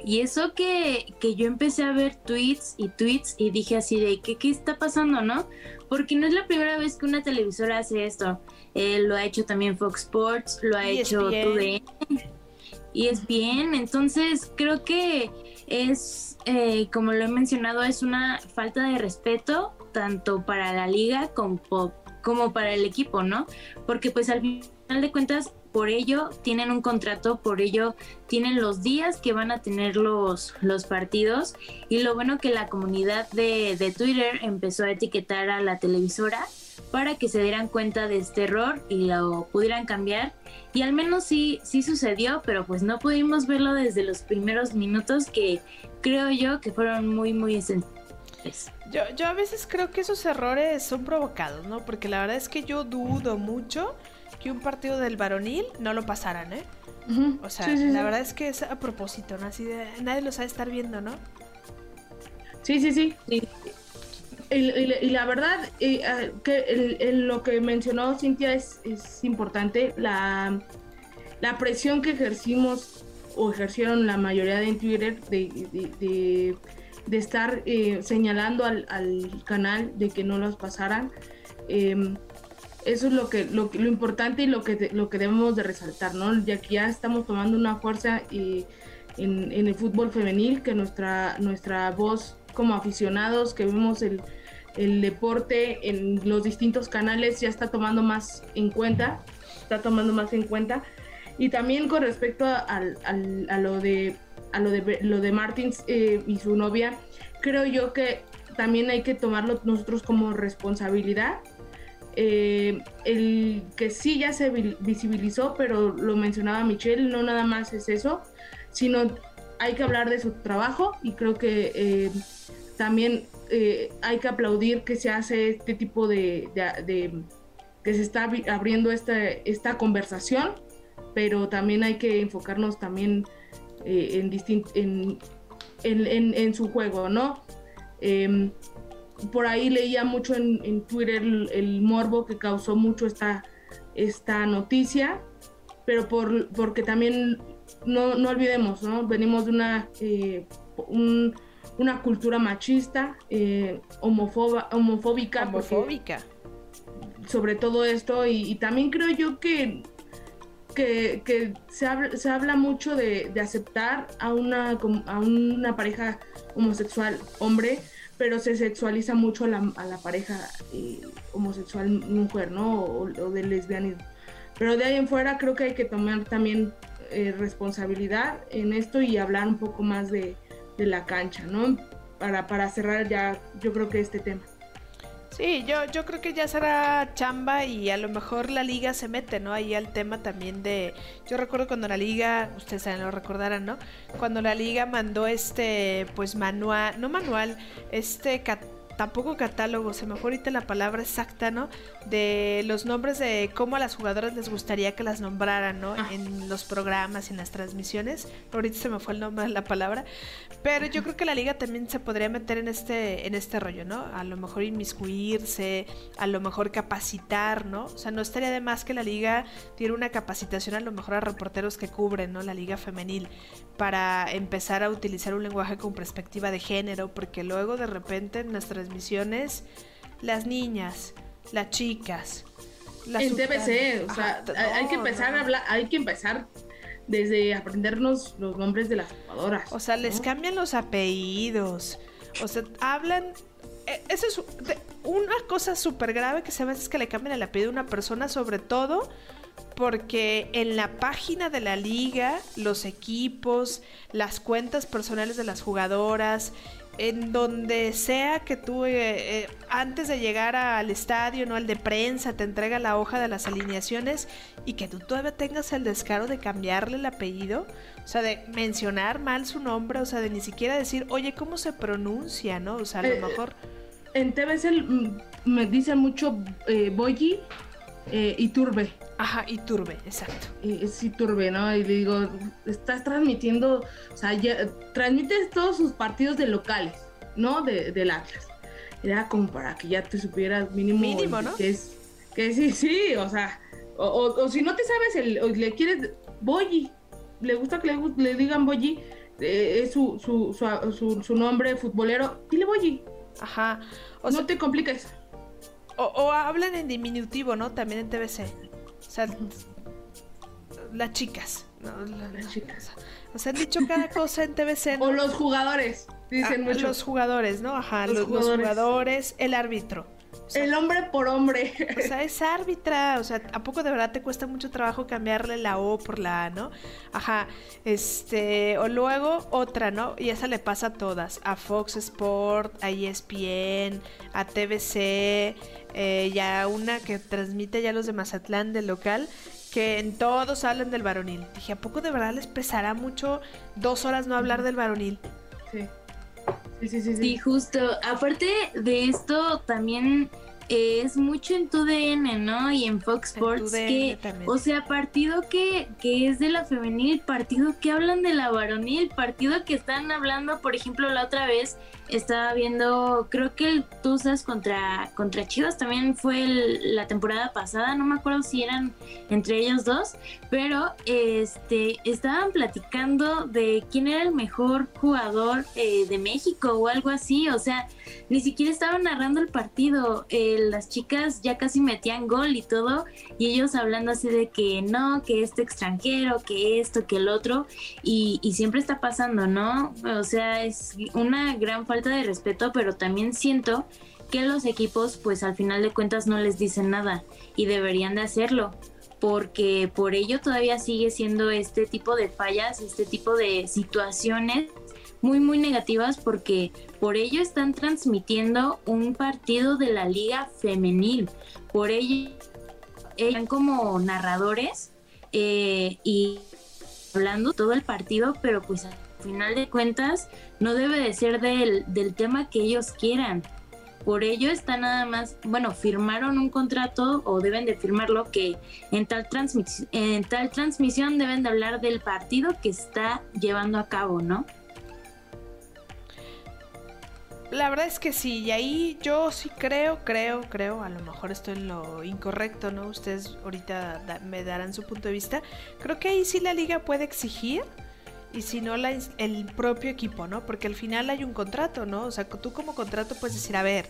y eso que, que, yo empecé a ver tweets y tweets y dije así de ¿qué, qué está pasando, ¿no? Porque no es la primera vez que una televisora hace esto. Eh, lo ha hecho también Fox Sports, lo ha hecho TUDN y es bien. Entonces creo que es, eh, como lo he mencionado, es una falta de respeto tanto para la liga como, como para el equipo, ¿no? Porque pues al final de cuentas, por ello tienen un contrato, por ello tienen los días que van a tener los, los partidos y lo bueno que la comunidad de, de Twitter empezó a etiquetar a la televisora para que se dieran cuenta de este error y lo pudieran cambiar. Y al menos sí, sí sucedió, pero pues no pudimos verlo desde los primeros minutos que creo yo que fueron muy, muy esenciales. Yo, yo a veces creo que esos errores son provocados, ¿no? Porque la verdad es que yo dudo mucho que un partido del varonil no lo pasaran, ¿eh? O sea, la verdad es que es a propósito, ¿no? Así de nadie lo sabe estar viendo, ¿no? Sí, sí, sí. Y, la verdad, ah, que lo que mencionó Cintia es, importante, la, la, presión que ejercimos o ejercieron la mayoría de en Twitter de, de, estar eh, señalando al, canal de que no los pasaran. Em, eso es lo que lo, importante y lo que lo que debemos de resaltar, ¿no? Ya que ya estamos tomando una fuerza en, en, el fútbol femenil, que nuestra nuestra voz como aficionados que vemos el, deporte en los distintos canales ya está tomando más en cuenta, está tomando más en cuenta. Y también con respecto a, lo de a lo de lo de Martins eh, y su novia, creo yo que también hay que tomarlo nosotros como responsabilidad. Eh, el que sí ya se visibilizó, pero lo mencionaba Michelle, no nada más es eso, sino hay que hablar de su trabajo y creo que eh, también eh, hay que aplaudir que se hace este tipo de, que se está abriendo esta, esta conversación, pero también hay que enfocarnos también eh, en, en, en, su juego, ¿no? Em, por ahí leía mucho en, Twitter el, morbo que causó mucho esta, esta noticia, pero por, porque también no, no olvidemos, ¿no? Venimos de una, eh, una cultura machista, eh, homofoba, homofóbica. Homofóbica. sobre todo esto, y, también creo yo que, que, se, habla, se, habla, mucho de, aceptar a una, a una pareja homosexual hombre, pero se sexualiza mucho a la, a la pareja eh, homosexual mujer, ¿no? O, o de lesbianismo. Pero de ahí en fuera creo que hay que tomar también eh, responsabilidad en esto y hablar un poco más de, la cancha, ¿no? Para, para cerrar ya, yo creo que este tema. Sí, yo, yo creo que ya será chamba y a lo mejor la liga se mete, ¿no? Ahí al tema también de... Yo recuerdo cuando la liga, ustedes saben, lo recordarán, ¿no? Cuando la liga mandó este, pues manual, no manual, este tampoco catálogo, se me fue ahorita la palabra exacta, ¿no? De los nombres de cómo a las jugadoras les gustaría que las nombraran, ¿no? Ah. En los programas, en las transmisiones. Ahorita se me fue el nombre de la palabra. Pero yo creo que la liga también se podría meter en este, en este rollo, ¿no? A lo mejor inmiscuirse, a lo mejor capacitar, ¿no? O sea, no estaría de más que la liga diera una capacitación a lo mejor a reporteros que cubren, ¿no? La liga femenil para empezar a utilizar un lenguaje con perspectiva de género, porque luego de repente en las transmisiones, las niñas, las chicas, las en TBC, o sea, hay que empezar a hablar, hay que empezar desde aprendernos los nombres de las jugadoras. O sea, les cambian los apellidos, o sea, hablan e, eso es una cosa súper grave que se ve es que le cambian el apellido a una persona, sobre todo porque en la página de la liga, los equipos, las cuentas personales de las jugadoras, en donde sea que tú eh, eh, antes de llegar al estadio, no al de prensa, te entrega la hoja de las alineaciones y que tú todavía tengas el descaro de cambiarle el apellido, o sea, de mencionar mal su nombre, o sea, de ni siquiera decir, oye, ¿cómo se pronuncia, no? O sea, a lo eh, mejor... En TVC mm, me dicen mucho eh, Boyi y Turbe. Ajá, y Turbe, exacto. Es Turbe, ¿no? Y le digo, estás transmitiendo, o sea, ya, transmites todos sus partidos de locales, ¿no? De, del Atlas. Era como para que ya te supieras mínimo. Mínimo, ¿no? Que es, que sí, sí, o sea, o, si no te sabes, el, le quieres, Boyi, le gusta que le, le digan Boyi, eh, es su, su, su, su, nombre futbolero, dile Boyi. Ajá. O no te compliques. O, o hablan en diminutivo, ¿no? También en TBC. O sea, las chicas. las chicas. O sea, han dicho cada cosa en TVC. O los jugadores, dicen ah, Los jugadores, ¿no? Ajá, los, jugadores. el árbitro. El hombre por hombre. O sea, es árbitra. O sea, ¿a poco de verdad te cuesta mucho trabajo cambiarle la O por la A, no? Ajá. Este. O luego otra, ¿no? Y esa le pasa a todas. A Fox Sport, a ESPN, a TVC, eh, ya una que transmite ya los de Mazatlán del local, que en todos hablan del varonil. Dije, ¿a poco de verdad les pesará mucho dos horas no hablar del varonil? Sí. Sí, sí, sí, sí. justo. Aparte de esto, también es mucho en tu DN, ¿no? Y en Fox Sports, que, o sea, partido que, que es de la femenil, partido que hablan de la varonil, partido que están hablando, por ejemplo, la otra vez estaba viendo, creo que el Tuzas contra, contra Chivas también fue la temporada pasada, no me acuerdo si eran entre ellos dos, pero este estaban platicando de quién era el mejor jugador eh, de México o algo así, o sea, ni siquiera estaban narrando el partido, eh, las chicas ya casi metían gol y todo, y ellos hablando así de que no, que este extranjero, que esto, que el otro, y, y siempre está pasando, ¿no? O sea, es una gran falta de respeto, pero también siento que los equipos pues al final de cuentas no les dicen nada y deberían de hacerlo porque por ello todavía sigue siendo este tipo de fallas, este tipo de situaciones muy muy negativas porque por ello están transmitiendo un partido de la liga femenil, por ello están como narradores eh, y hablando todo el partido, pero pues final de cuentas no debe de ser del, del tema que ellos quieran. Por ello está nada más, bueno, firmaron un contrato o deben de firmarlo que en tal, en tal transmisión deben de hablar del partido que está llevando a cabo, ¿no? La verdad es que sí, y ahí yo sí creo, creo, creo, a lo mejor estoy en lo incorrecto, ¿no? Ustedes ahorita me darán su punto de vista. Creo que ahí sí la liga puede exigir y si no la, el propio equipo, ¿no? Porque al final hay un contrato, ¿no? O sea, tú como contrato puedes decir, a ver,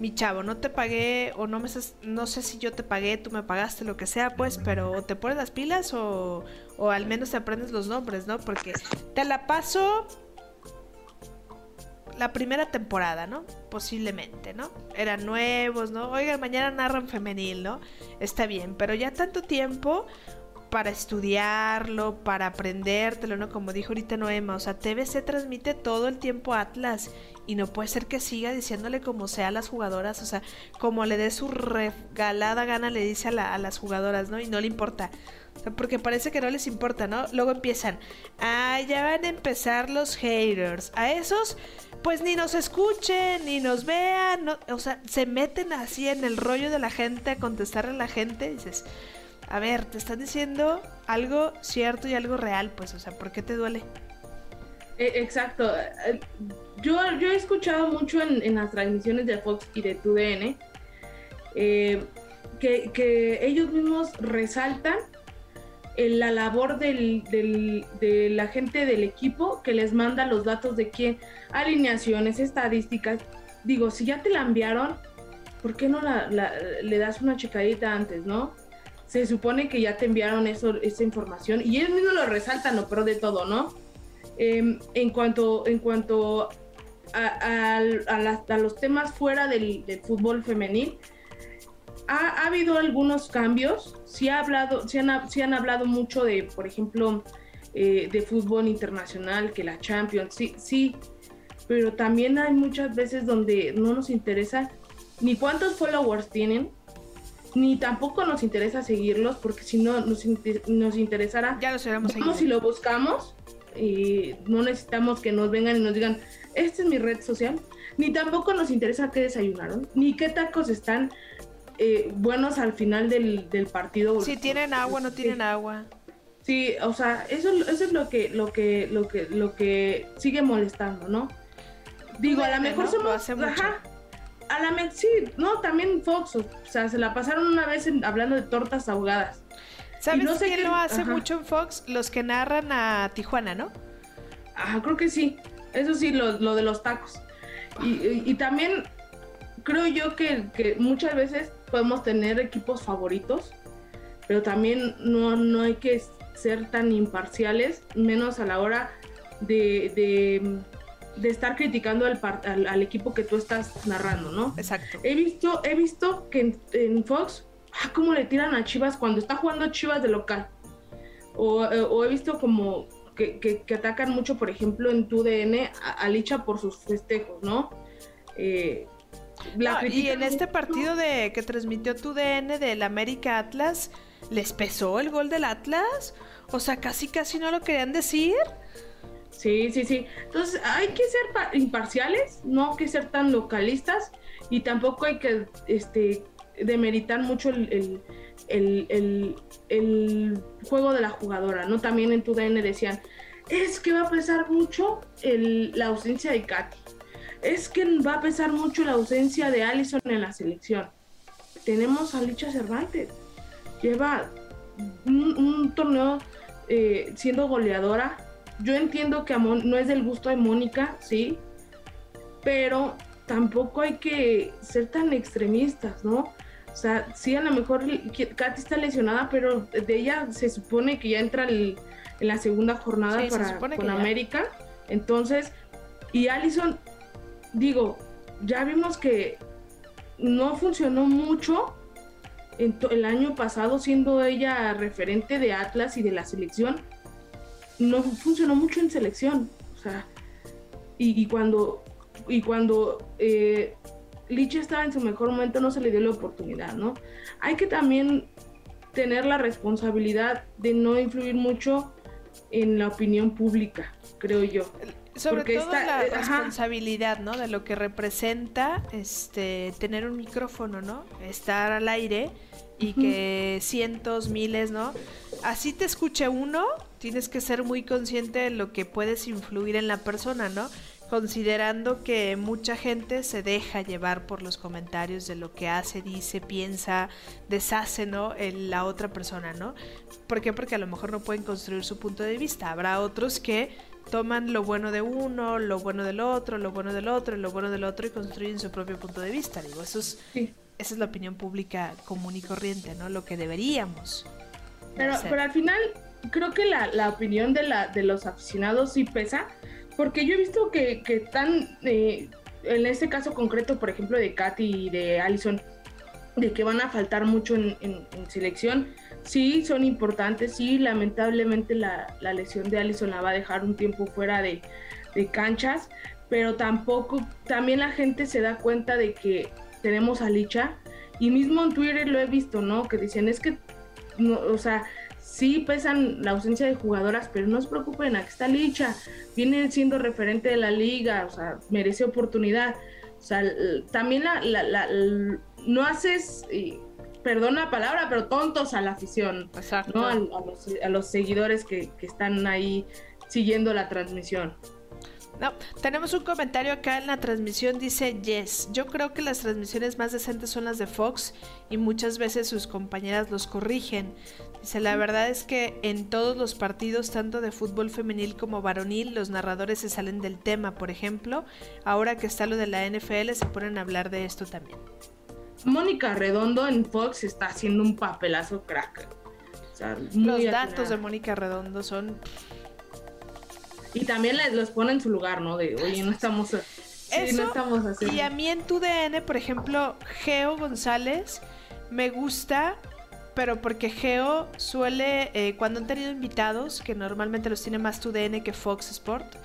mi chavo, no te pagué o no me no sé si yo te pagué, tú me pagaste, lo que sea, pues, pero o te pones las pilas o, o al menos te aprendes los nombres, ¿no? Porque te la paso la primera temporada, ¿no? Posiblemente, ¿no? Eran nuevos, ¿no? Oigan, mañana narran femenil, ¿no? Está bien, pero ya tanto tiempo, para estudiarlo, para aprendértelo, ¿no? Como dijo ahorita Noema, o sea, TVC transmite todo el tiempo Atlas y no puede ser que siga diciéndole como sea a las jugadoras, o sea, como le dé su regalada gana le dice a, a las jugadoras, ¿no? Y no le importa. Porque parece que no les importa, ¿no? Luego empiezan, ah, ya van a empezar los haters. A esos, pues ni nos escuchen, ni nos vean, o sea, se meten así en el rollo de la gente a contestarle a la gente. Dices, a ver, te están diciendo algo cierto y algo real, pues, o sea, ¿por qué te duele? E, exacto. Eh, yo, yo he escuchado mucho en, las transmisiones de Fox y de TUDN eh, que, que, ellos mismos resaltan la labor del, de la gente del equipo que les manda los datos de quién, alineaciones, estadísticas. Digo, si ya te la enviaron, ¿por qué no la, le das una checadita antes, no? se supone que ya te enviaron eso, esa información y ellos mismos lo resaltan, lo peor de todo, ¿no? Em, en cuanto, en cuanto a, los temas fuera del, fútbol femenil, ha, habido algunos cambios, sí, ha hablado, sí han, han hablado mucho de, por ejemplo, eh, de fútbol internacional, que la Champions, sí, sí, pero también hay muchas veces donde no nos interesa ni cuántos followers tienen, ni tampoco nos interesa seguirlos, porque si no nos, nos interesara, ya vamos si lo buscamos y no necesitamos que nos vengan y nos digan, esta es mi red social, ni tampoco nos interesa qué desayunaron, ni qué tacos están eh, buenos al final del, partido. Si tienen agua, no tienen agua. Sí, o sea, eso, eso es lo que, lo que, lo que, lo que sigue molestando, ¿no? Digo, a lo mejor somos, ajá, a la sí, no, también Fox, o sea, se la pasaron una vez hablando de tortas ahogadas. ¿Sabes no quién lo hace mucho en Fox? Los que narran a Tijuana, ¿no? Ajá, creo que sí. Eso sí, lo, de los tacos. Y, también creo yo que, muchas veces podemos tener equipos favoritos, pero también no, no hay que ser tan imparciales, menos a la hora de de estar criticando al, al, equipo que tú estás narrando, ¿no? Exacto. He visto, he visto que en, Fox, ah, cómo le tiran a Chivas cuando está jugando Chivas de local. O, eh, he visto como que, que, atacan mucho, por ejemplo, en tu DN a, Licha por sus festejos, ¿no? Eh, y en este partido de que transmitió tu DN del América Atlas, ¿les pesó el gol del Atlas? O sea, casi casi no lo querían decir. Sí, sí, sí. Entonces hay que ser imparciales, no hay que ser tan localistas y tampoco hay que este, demeritar mucho el, juego de la jugadora, ¿no? También en tu DN decían, es que va a pesar mucho la ausencia de Katy, es que va a pesar mucho la ausencia de Allison en la selección. Tenemos a Licha Cervantes, lleva un, torneo eh, siendo goleadora yo entiendo que no es del gusto de Mónica, sí, pero tampoco hay que ser tan extremistas, ¿no? O sea, sí, a lo mejor Katy está lesionada, pero de ella se supone que ya entra en la segunda jornada para con América. Entonces, y Allison, digo, ya vimos que no funcionó mucho el año pasado siendo ella referente de Atlas y de la selección no funcionó mucho en selección. O sea, y, cuando, y cuando eh, estaba en su mejor momento no se le dio la oportunidad, ¿no? Hay que también tener la responsabilidad de no influir mucho en la opinión pública, creo yo. Sobre todo la eh, responsabilidad, ¿no? De lo que representa este tener un micrófono, ¿no? Estar al aire y que cientos, miles, ¿no? Así te escuche uno, tienes que ser muy consciente de lo que puedes influir en la persona, ¿no? Considerando que mucha gente se deja llevar por los comentarios de lo que hace, dice, piensa, deshace, ¿no? En la otra persona, ¿no? ¿Por qué? Porque a lo mejor no pueden construir su punto de vista. Habrá otros que toman lo bueno de uno, lo bueno del otro, lo bueno del otro, lo bueno del otro y construyen su propio punto de vista. Digo, eso es, esa es la opinión pública común y corriente, ¿no? Lo que deberíamos. Pero, pero al final creo que la, la, opinión de, la, de los aficionados sí pesa, porque yo he visto que, están, eh, en este caso concreto, por ejemplo, de Katy y de Allison, de que van a faltar mucho en, selección. Sí, son importantes, sí, lamentablemente la, lesión de Allison la va a dejar un tiempo fuera de, canchas, pero tampoco, también la gente se da cuenta de que tenemos a Licha, y mismo en Twitter lo he visto, ¿no? Que dicen, es que, no, o sea, sí pesan la ausencia de jugadoras, pero no se preocupen, aquí está Licha, viene siendo referente de la liga, o sea, merece oportunidad. O sea, también la, la, no haces, perdón la palabra, pero tontos a la afición, ¿no? A, los, seguidores que, que están ahí siguiendo la transmisión. No, tenemos un comentario acá en la transmisión, dice Yes, yo creo que las transmisiones más decentes son las de Fox y muchas veces sus compañeras los corrigen. Dice, la verdad es que en todos los partidos, tanto de fútbol femenil como varonil, los narradores se salen del tema, por ejemplo, ahora que está lo de la NFL se ponen a hablar de esto también. Mónica Redondo en Fox está haciendo un papelazo crack. los datos de Mónica Redondo son y también les, los pone en su lugar, ¿no? De, oye, no estamos, Eso, estamos haciendo. Y a mí en tu DN, por ejemplo, Geo González me gusta, pero porque Geo suele, eh, cuando han tenido invitados, que normalmente los tiene más tu DN que Fox Sport,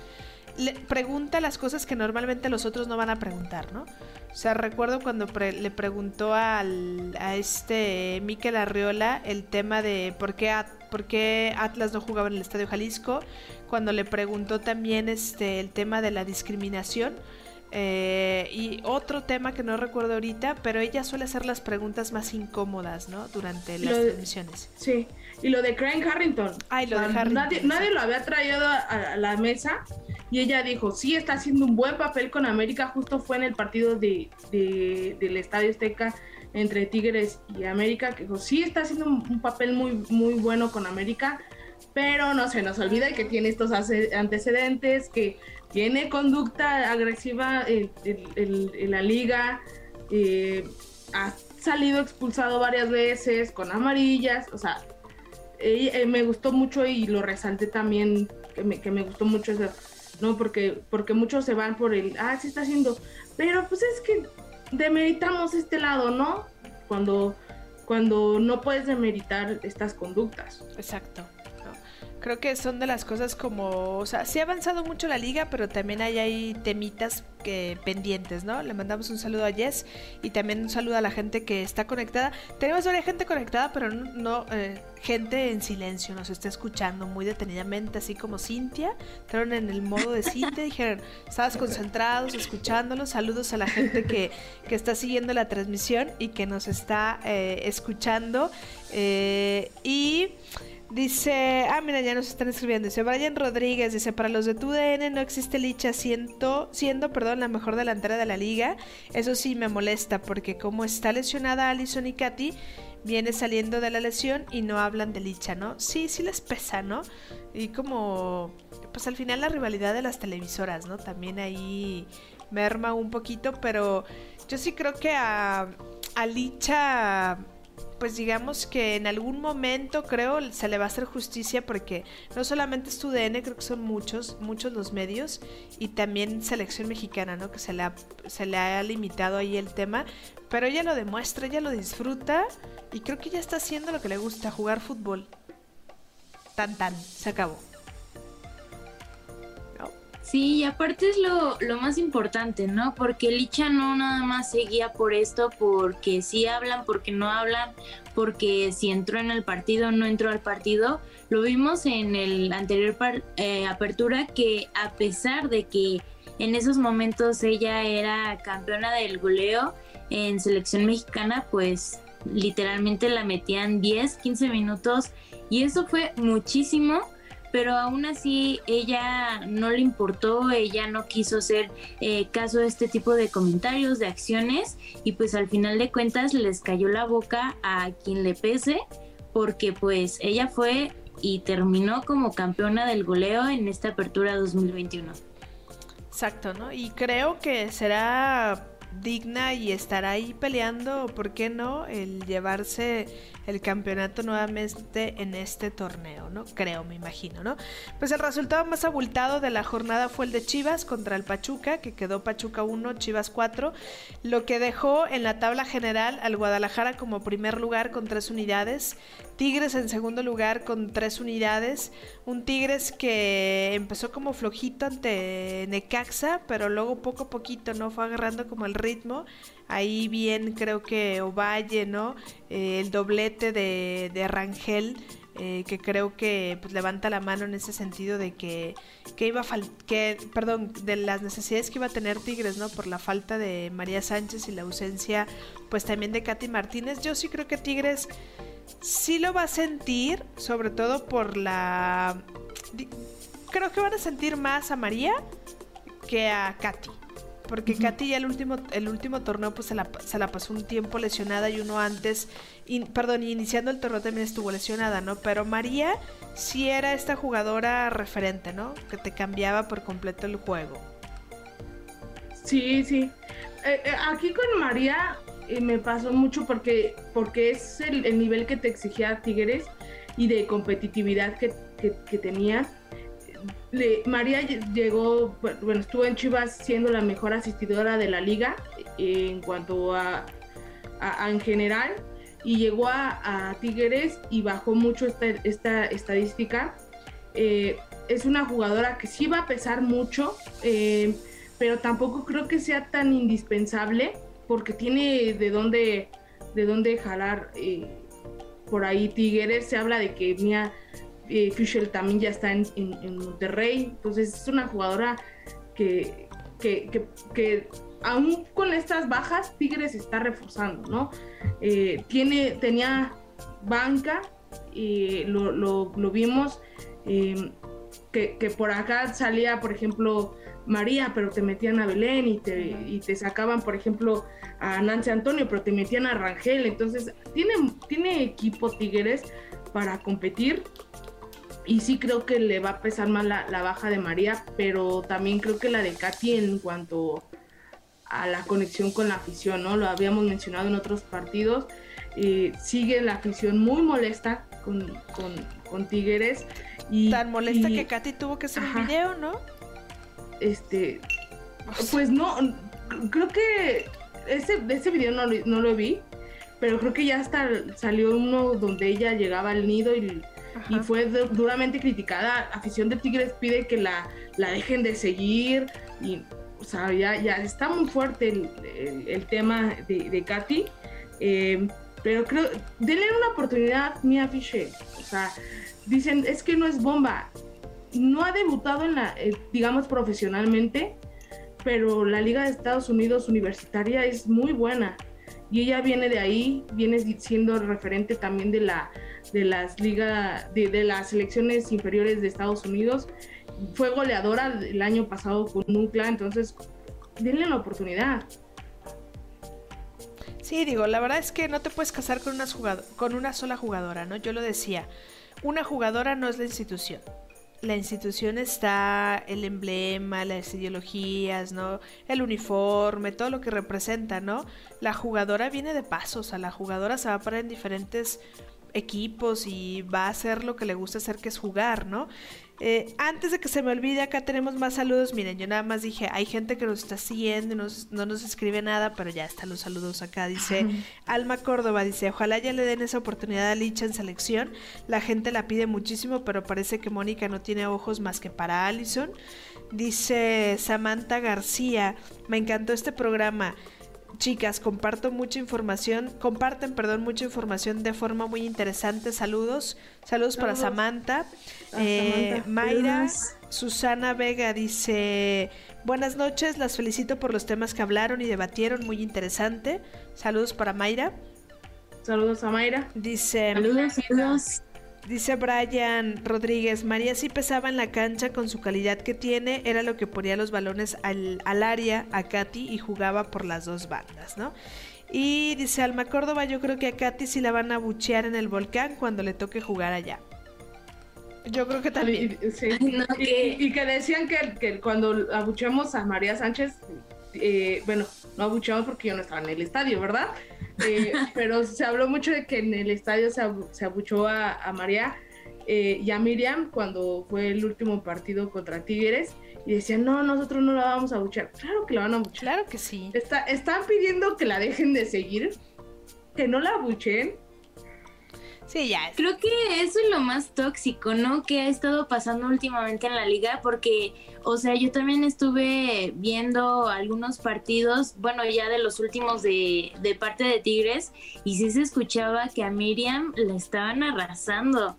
le pregunta las cosas que normalmente los otros no van a preguntar, ¿no? O sea, recuerdo cuando le preguntó al, a este Miquel Arriola el tema de por qué, por qué Atlas no jugaba en el Estadio Jalisco, cuando le preguntó también este, el tema de la discriminación. Eh, y otro tema que no recuerdo ahorita, pero ella suele hacer las preguntas más incómodas, ¿no? Durante las transmisiones. Sí, y lo de Crane Harrington. Ay, lo de Harrington. Nadie, lo había traído a, la mesa y ella dijo, sí, está haciendo un buen papel con América, justo fue en el partido de, del Estadio Azteca entre Tigres y América, que dijo, sí, está haciendo un, papel muy, muy bueno con América, pero no se nos olvida que tiene estos antecedentes, que tiene conducta agresiva en, la liga, eh, ha salido expulsado varias veces con amarillas, o sea, eh, me gustó mucho y lo resalté también, que me, que me gustó mucho eso, ¿no? Porque, porque muchos se van por el, ah, sí está haciendo, pero pues es que demeritamos este lado, ¿no? Cuando, cuando no puedes demeritar estas conductas. Exacto. Creo que son de las cosas como, o sea, sí ha avanzado mucho la liga, pero también hay ahí temitas que, pendientes, ¿no? Le mandamos un saludo a Jess y también un saludo a la gente que está conectada. Tenemos varias gente conectada, pero no, eh, gente en silencio, nos está escuchando muy detenidamente, así como Cintia. Entraron en el modo de Cintia, dijeron, estabas concentrados, escuchándolos. Saludos a la gente que, que está siguiendo la transmisión y que nos está eh, escuchando. Eh, y Dice, ah, mira, ya nos están escribiendo. Dice Brian Rodríguez, dice, para los de TUDN no existe Licha siendo, siendo, perdón, la mejor delantera de la liga. Eso sí me molesta porque como está lesionada Alison y Katy, viene saliendo de la lesión y no hablan de Licha, ¿no? Sí, sí les pesa, ¿no? Y como, pues al final la rivalidad de las televisoras, ¿no? También ahí merma un poquito, pero yo sí creo que a, a Licha pues digamos que en algún momento creo se le va a hacer justicia porque no solamente es tu DN, creo que son muchos, muchos los medios y también selección mexicana, ¿no? Que se le ha, se le ha limitado ahí el tema, pero ella lo demuestra, ella lo disfruta y creo que ella está haciendo lo que le gusta, jugar fútbol. Tan tan, se acabó. Sí, y aparte es lo, lo, más importante, ¿no? Porque Licha no nada más seguía por esto, porque sí hablan, porque no hablan, porque si entró en el partido no entró al partido. Lo vimos en el anterior eh, apertura que a pesar de que en esos momentos ella era campeona del goleo en selección mexicana, pues literalmente la metían 10, 15 minutos y eso fue muchísimo pero aún así ella no le importó, ella no quiso hacer eh, caso de este tipo de comentarios, de acciones, y pues al final de cuentas les cayó la boca a quien le pese, porque pues ella fue y terminó como campeona del goleo en esta apertura 2021. Exacto, ¿no? Y creo que será digna y estará ahí peleando, ¿por qué no? El llevarse el campeonato nuevamente en este torneo, ¿no? Creo, me imagino, ¿no? Pues el resultado más abultado de la jornada fue el de Chivas contra el Pachuca, que quedó Pachuca 1, Chivas 4, lo que dejó en la tabla general al Guadalajara como primer lugar con tres unidades, Tigres en segundo lugar con tres unidades, un Tigres que empezó como flojito ante Necaxa, pero luego poco a poquito no fue agarrando como el ritmo Ahí bien creo que Ovalle, ¿no? Eh, el doblete de, de Rangel, eh, que creo que pues, levanta la mano en ese sentido de que, que iba a que, perdón, de las necesidades que iba a tener Tigres, ¿no? Por la falta de María Sánchez y la ausencia, pues también de Katy Martínez. Yo sí creo que Tigres sí lo va a sentir, sobre todo por la... Creo que van a sentir más a María que a Katy. Porque Katy ya el último, el último torneo pues se la, se la pasó un tiempo lesionada y uno antes, perdón, iniciando el torneo también estuvo lesionada, ¿no? Pero María sí era esta jugadora referente, ¿no? Que te cambiaba por completo el juego. Sí, sí. Eh, eh, aquí con María eh, me pasó mucho porque, porque es el, nivel que te exigía Tigres y de competitividad que, que tenía María llegó, bueno, estuvo en Chivas siendo la mejor asistidora de la liga eh, en cuanto a, en general y llegó a, Tigres y bajó mucho esta, esta estadística. Eh, es una jugadora que sí va a pesar mucho, eh, pero tampoco creo que sea tan indispensable porque tiene de dónde, de dónde jalar por ahí Tigres. Se habla de que Mía eh, también ya está en, Monterrey, entonces es una jugadora que, que, aún con estas bajas, Tigres está reforzando, ¿no? Eh, tiene, tenía banca, y lo, lo, vimos, em, que, por acá salía, por ejemplo, María, pero te metían a Belén y te, y te sacaban, por ejemplo, a Nancy Antonio, pero te metían a Rangel. Entonces, tiene, tiene equipo Tigres para competir y sí creo que le va a pesar más la, baja de María, pero también creo que la de Katy en cuanto a la conexión con la afición, ¿no? Lo habíamos mencionado en otros partidos. Eh, sigue la afición muy molesta con, con, Tigres. Y, Tan molesta que Katy tuvo que hacer un video, ¿no? Este, pues no, creo que ese, ese video no, no lo vi, pero creo que ya hasta salió uno donde ella llegaba al nido y y fue duramente criticada. Afición de Tigres pide que la, la dejen de seguir y, o sea, ya, ya está muy fuerte el, el, tema de, de Katy. Eh, pero creo, denle una oportunidad, Mia Fisher. O sea, dicen, es que no es bomba. No ha debutado en la, eh, digamos, profesionalmente, pero la Liga de Estados Unidos universitaria es muy buena. Y ella viene de ahí, viene siendo referente también de la de las ligas, de, las selecciones inferiores de Estados Unidos. Fue goleadora el año pasado con Nucla, entonces denle la oportunidad. Sí, digo, la verdad es que no te puedes casar con una, con una sola jugadora, ¿no? Yo lo decía, una jugadora no es la institución. La institución está el emblema, las ideologías, ¿no? El uniforme, todo lo que representa, ¿no? La jugadora viene de paso, o sea, la jugadora se va a parar en diferentes equipos y va a hacer lo que le gusta hacer, que es jugar, ¿no? Eh, antes de que se me olvide, acá tenemos más saludos. Miren, yo nada más dije, hay gente que nos está siguiendo y no nos escribe nada, pero ya están los saludos acá. Dice Alma Córdoba, dice, ojalá ya le den esa oportunidad a Licha en selección. La gente la pide muchísimo, pero parece que Mónica no tiene ojos más que para Allison. Dice Samantha García, me encantó este programa. Chicas, comparto mucha información, comparten, perdón, mucha información de forma muy interesante. Saludos, saludos, para Samantha. Eh, Mayra, Susana Vega dice, buenas noches, las felicito por los temas que hablaron y debatieron, muy interesante. Saludos para Mayra. Saludos a Mayra. Dice, saludos, saludos. Dice Brian Rodríguez, María sí pesaba en la cancha con su calidad que tiene, era lo que ponía los balones al, área a Katy y jugaba por las dos bandas, ¿no? Y dice Alma Córdoba, yo creo que a Katy sí la van a buchear en el volcán cuando le toque jugar allá. Yo creo que también. y, que decían que, que, cuando abucheamos a María Sánchez, eh, bueno, no abucheamos porque yo no estaba en el estadio, ¿verdad? Eh, pero se habló mucho de que en el estadio se, se abuchó a, María eh, y a Miriam cuando fue el último partido contra Tigres y decían, no, nosotros no la vamos a abuchear. Claro que la van a abuchear. Claro que sí. Está, están pidiendo que la dejen de seguir, que no la abucheen Sí, ya. Creo que eso es lo más tóxico, ¿no? Que ha estado pasando últimamente en la liga, porque, o sea, yo también estuve viendo algunos partidos, bueno, ya de los últimos de, de parte de Tigres, y sí se escuchaba que a Miriam la estaban arrasando.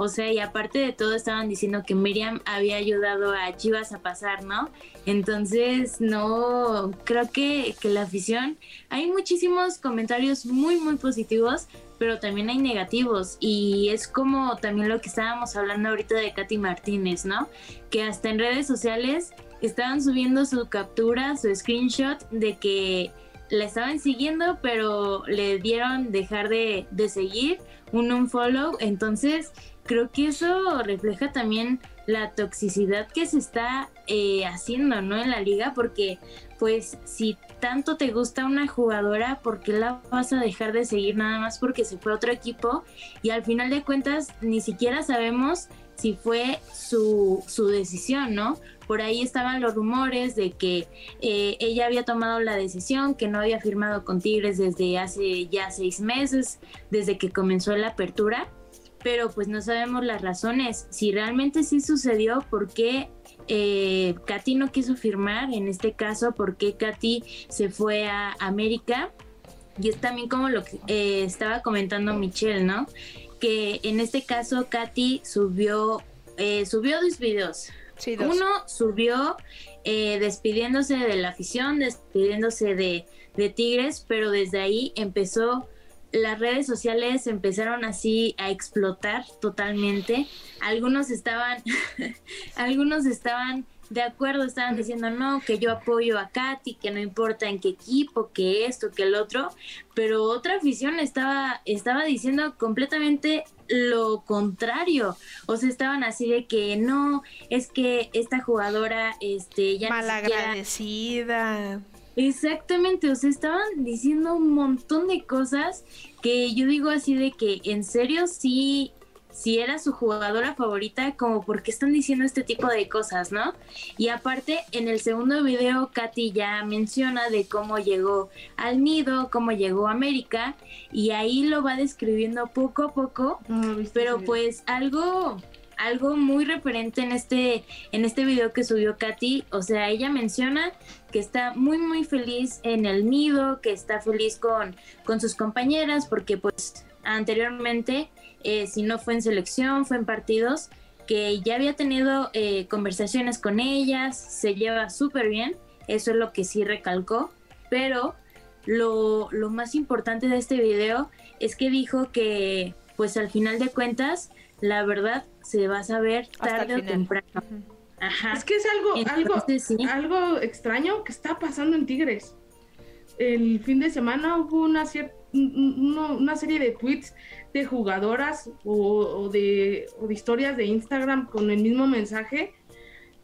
O sea, y aparte de todo estaban diciendo que Miriam había ayudado a Chivas a pasar, ¿no? Entonces, no, creo que, que la afición, hay muchísimos comentarios muy, muy positivos, pero también hay negativos y es como también lo que estábamos hablando ahorita de Katy Martínez, ¿no? Que hasta en redes sociales estaban subiendo su captura, su screenshot de que la estaban siguiendo, pero le dieron dejar de, de seguir, un unfollow, entonces creo que eso refleja también la toxicidad que se está eh, haciendo, ¿no? En la liga, porque pues si tanto te gusta una jugadora, ¿por qué la vas a dejar de seguir nada más porque se fue a otro equipo? Y al final de cuentas ni siquiera sabemos si fue su, su decisión, ¿no? Por ahí estaban los rumores de que eh, ella había tomado la decisión, que no había firmado con Tigres desde hace ya seis meses, desde que comenzó la apertura, pero pues no sabemos las razones. Si realmente sí sucedió, ¿por qué eh, Katy no quiso firmar, en este caso, porque Katy se fue a América. Y es también como lo que eh, estaba comentando Michelle, ¿no? Que en este caso Katy subió, eh, subió dos videos. Uno subió eh, despidiéndose de la afición, despidiéndose de, de Tigres, pero desde ahí empezó las redes sociales empezaron así a explotar totalmente. Algunos estaban, algunos estaban de acuerdo, estaban diciendo no, que yo apoyo a Katy, que no importa en qué equipo, que esto, que el otro, pero otra afición estaba, estaba diciendo completamente lo contrario. O sea, estaban así de que no, es que esta jugadora, este, ya malagradecida. Exactamente, o sea, estaban diciendo un montón de cosas que yo digo así de que en serio sí, sí era su jugadora favorita, como porque están diciendo este tipo de cosas, ¿no? Y aparte, en el segundo video, Katy ya menciona de cómo llegó al nido, cómo llegó a América, y ahí lo va describiendo poco a poco, pero pues algo algo muy referente en este, en este video que subió Katy. O sea, ella menciona que está muy, muy feliz en el nido, que está feliz con, con sus compañeras, porque pues anteriormente, eh, si no fue en selección, fue en partidos, que ya había tenido eh, conversaciones con ellas, se lleva súper bien, eso es lo que sí recalcó, pero lo, lo más importante de este video es que dijo que pues al final de cuentas la verdad se va a saber tarde o temprano. Ajá. Es que es algo, algo, algo extraño que está pasando en Tigres. El fin de semana hubo una, una serie de tweets de jugadoras o, de, de, historias de Instagram con el mismo mensaje.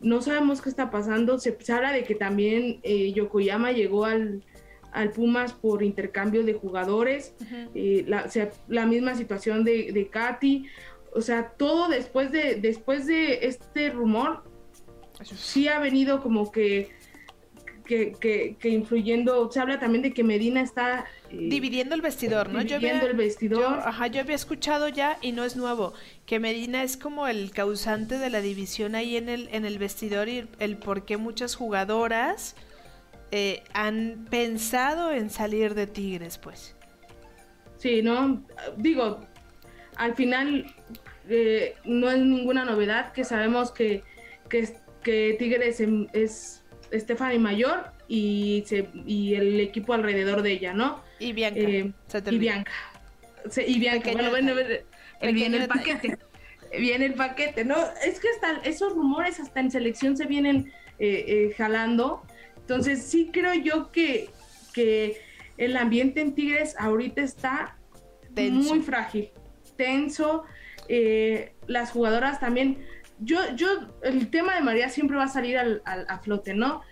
No sabemos qué está pasando. Se, habla de que también eh, Yokoyama llegó al, al Pumas por intercambio de jugadores. Eh, la, la, misma situación de, de Katy o sea, todo después de, después de este rumor, sí ha venido como que, que, influyendo, se habla también de que Medina está... Eh, dividiendo el vestidor, ¿no? Dividiendo el vestidor. ajá, yo había escuchado ya, y no es nuevo, que Medina es como el causante de la división ahí en el, en el vestidor y el, por qué muchas jugadoras eh, han pensado en salir de Tigres, pues. Sí, ¿no? Digo, al final eh, no es ninguna novedad que sabemos que, que, que Tigres es Stephanie Mayor y, se, y el equipo alrededor de ella, ¿no? Y Bianca. Eh, y Bianca. y Bianca. bueno, bueno, viene el paquete. viene el paquete, ¿no? Es que hasta esos rumores hasta en selección se vienen eh, jalando. Entonces sí creo yo que, que el ambiente en Tigres ahorita está muy frágil, tenso. Eh, las jugadoras también. Yo, yo, el tema de María siempre va a salir al, a flote, ¿no?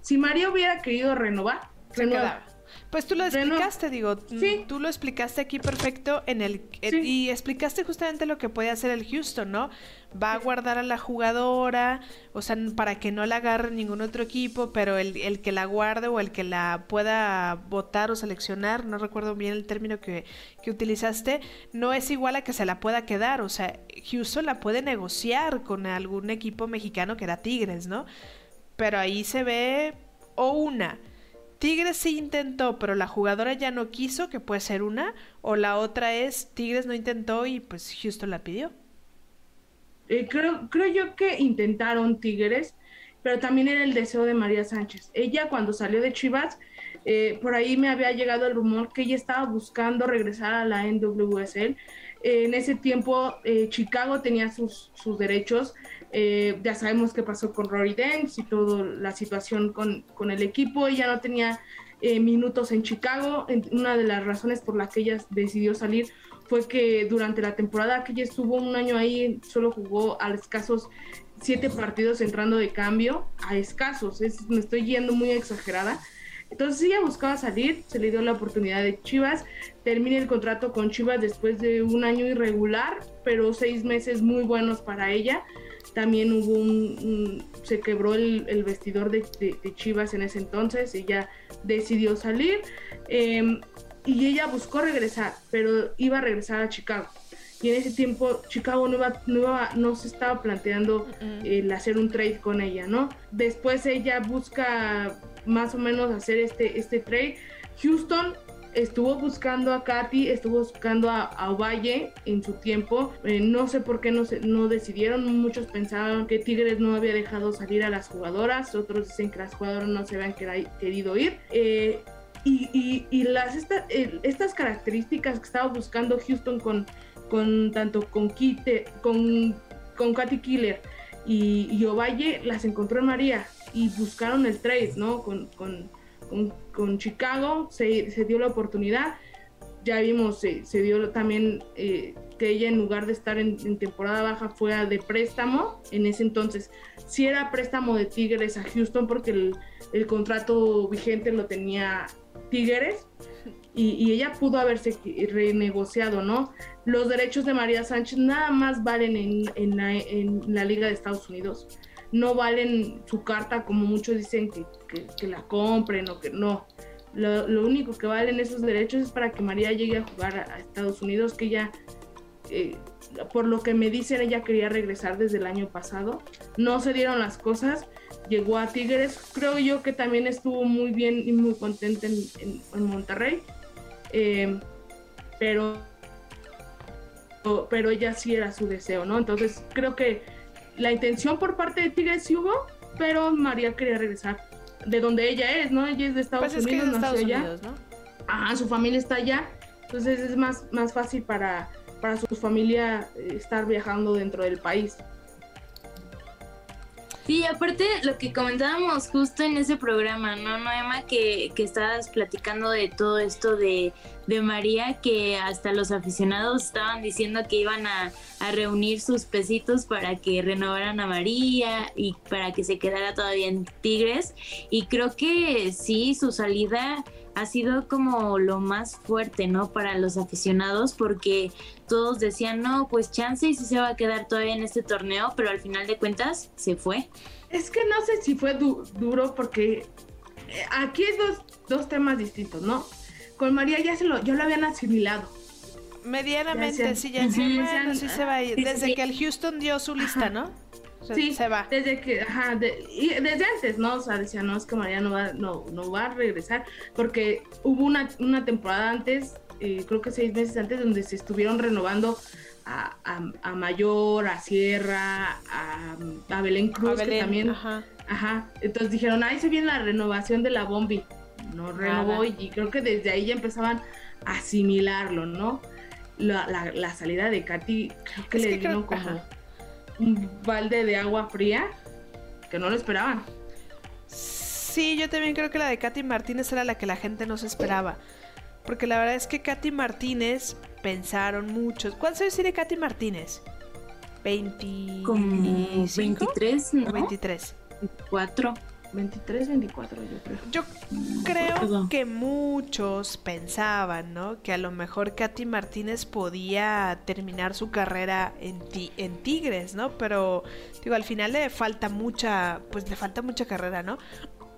Si María hubiera querido renovar, quedaba. Pues tú lo explicaste, digo, mm, tú lo explicaste aquí perfecto en el y explicaste justamente lo que puede hacer el Houston, ¿no? Va a guardar a la jugadora, o sea, para que no la agarre ningún otro equipo, pero el, el que la guarde o el que la pueda votar o seleccionar, no recuerdo bien el término que, que utilizaste, no es igual a que se la pueda quedar, o sea, Houston la puede negociar con algún equipo mexicano que era Tigres, ¿no? Pero ahí se ve o una Tigres sí intentó, pero la jugadora ya no quiso, que puede ser una, o la otra es Tigres no intentó y pues Houston la pidió. Eh, creo, creo yo que intentaron Tigres, pero también era el deseo de María Sánchez. Ella cuando salió de Chivas, eh, por ahí me había llegado el rumor que ella estaba buscando regresar a la NWSL. Eh, en ese tiempo Chicago tenía sus, sus derechos eh, ya sabemos qué pasó con Rory Dance y toda la situación con, con el equipo. Ella no tenía eh, minutos en Chicago. Una de las razones por las que ella decidió salir fue que durante la temporada que ella estuvo un año ahí, solo jugó a escasos siete partidos entrando de cambio, a escasos, es, me estoy yendo muy exagerada. Entonces ella buscaba salir, se le dio la oportunidad de Chivas, termina el contrato con Chivas después de un año irregular, pero seis meses muy buenos para ella también hubo un, se quebró el, vestidor de, Chivas en ese entonces, ella decidió salir em, y ella buscó regresar, pero iba a regresar a Chicago. Y en ese tiempo Chicago no, iba, no, se estaba planteando el hacer un trade con ella, ¿no? Después ella busca más o menos hacer este, este trade. Houston estuvo buscando a Katy, estuvo buscando a, Ovalle en su tiempo. Eh, no sé por qué no, se, no decidieron. Muchos pensaban que Tigres no había dejado salir a las jugadoras. Otros dicen que las jugadoras no se habían querido ir. Eh, y, y, las, estas características que estaba buscando Houston con, con tanto con, Kite, con, con Katy Killer y, y, Ovalle, las encontró en María y buscaron el trade, ¿no? Con, con, Chicago se, se, dio la oportunidad. Ya vimos, se dio también eh, que ella en lugar de estar en, temporada baja fue de préstamo. En ese entonces, si era préstamo de Tigres a Houston porque el, contrato vigente lo tenía Tigres. Y, ella pudo haberse renegociado, ¿no? Los derechos de María Sánchez nada más valen en la Liga de Estados Unidos no valen su carta como muchos dicen que, que, la compren o que no. Lo, único que valen esos derechos es para que María llegue a jugar a, Estados Unidos, que ella, eh, por lo que me dicen, ella quería regresar desde el año pasado. No se dieron las cosas, llegó a Tigres, creo yo que también estuvo muy bien y muy contenta en, en, Monterrey, eh, pero, pero ella sí era su deseo, ¿no? Entonces creo que la intención por parte de Tigres sí hubo, pero María quería regresar de donde ella es, ¿no? Ella es de Estados pues Unidos, Estados Unidos, ¿no? Ajá, su familia está allá, entonces es más, más fácil para, para su familia estar viajando dentro del país. Sí, aparte lo que comentábamos justo en ese programa, ¿no, Noema? Que, que estabas platicando de todo esto de, de, María, que hasta los aficionados estaban diciendo que iban a, a, reunir sus pesitos para que renovaran a María y para que se quedara todavía en Tigres. Y creo que sí, su salida ha sido como lo más fuerte, ¿no? Para los aficionados, porque todos decían, no, pues chance y si se va a quedar todavía en este torneo, pero al final de cuentas se fue. Es que no sé si fue duro, porque eh, aquí hay dos, dos, temas distintos, ¿no? Con María ya se lo, yo lo habían asimilado. Medianamente, sí, ya sí se va a ir. Desde que el Houston dio su lista, ¿no? Sí, se va. Desde que, ajá, desde antes, ¿no? O sea, decía, no, es que María no va, no, no va a regresar, porque hubo una, una temporada antes, eh, creo que seis meses antes, donde se estuvieron renovando a, a, Mayor, a Sierra, a, a Belén Cruz, que también. Ajá. ajá. Entonces dijeron, ahí se viene la renovación de la Bombi. No renovó y creo que desde ahí ya empezaban a asimilarlo, ¿no? La, la, la salida de Katy, creo que le vino como un balde de agua fría que no lo esperaban. Sí, yo también creo que la de Katy Martínez era la que la gente no se esperaba. Porque la verdad es que Katy Martínez pensaron muchos. ¿Cuántos años tiene Katy Martínez? 20... 23, ¿no? 23. 4. 23, 24, yo creo. Yo creo que muchos pensaban, ¿no? Que a lo mejor Katy Martínez podía terminar su carrera en, en Tigres, ¿no? Pero, digo, al final le falta mucha, pues le falta mucha carrera, ¿no?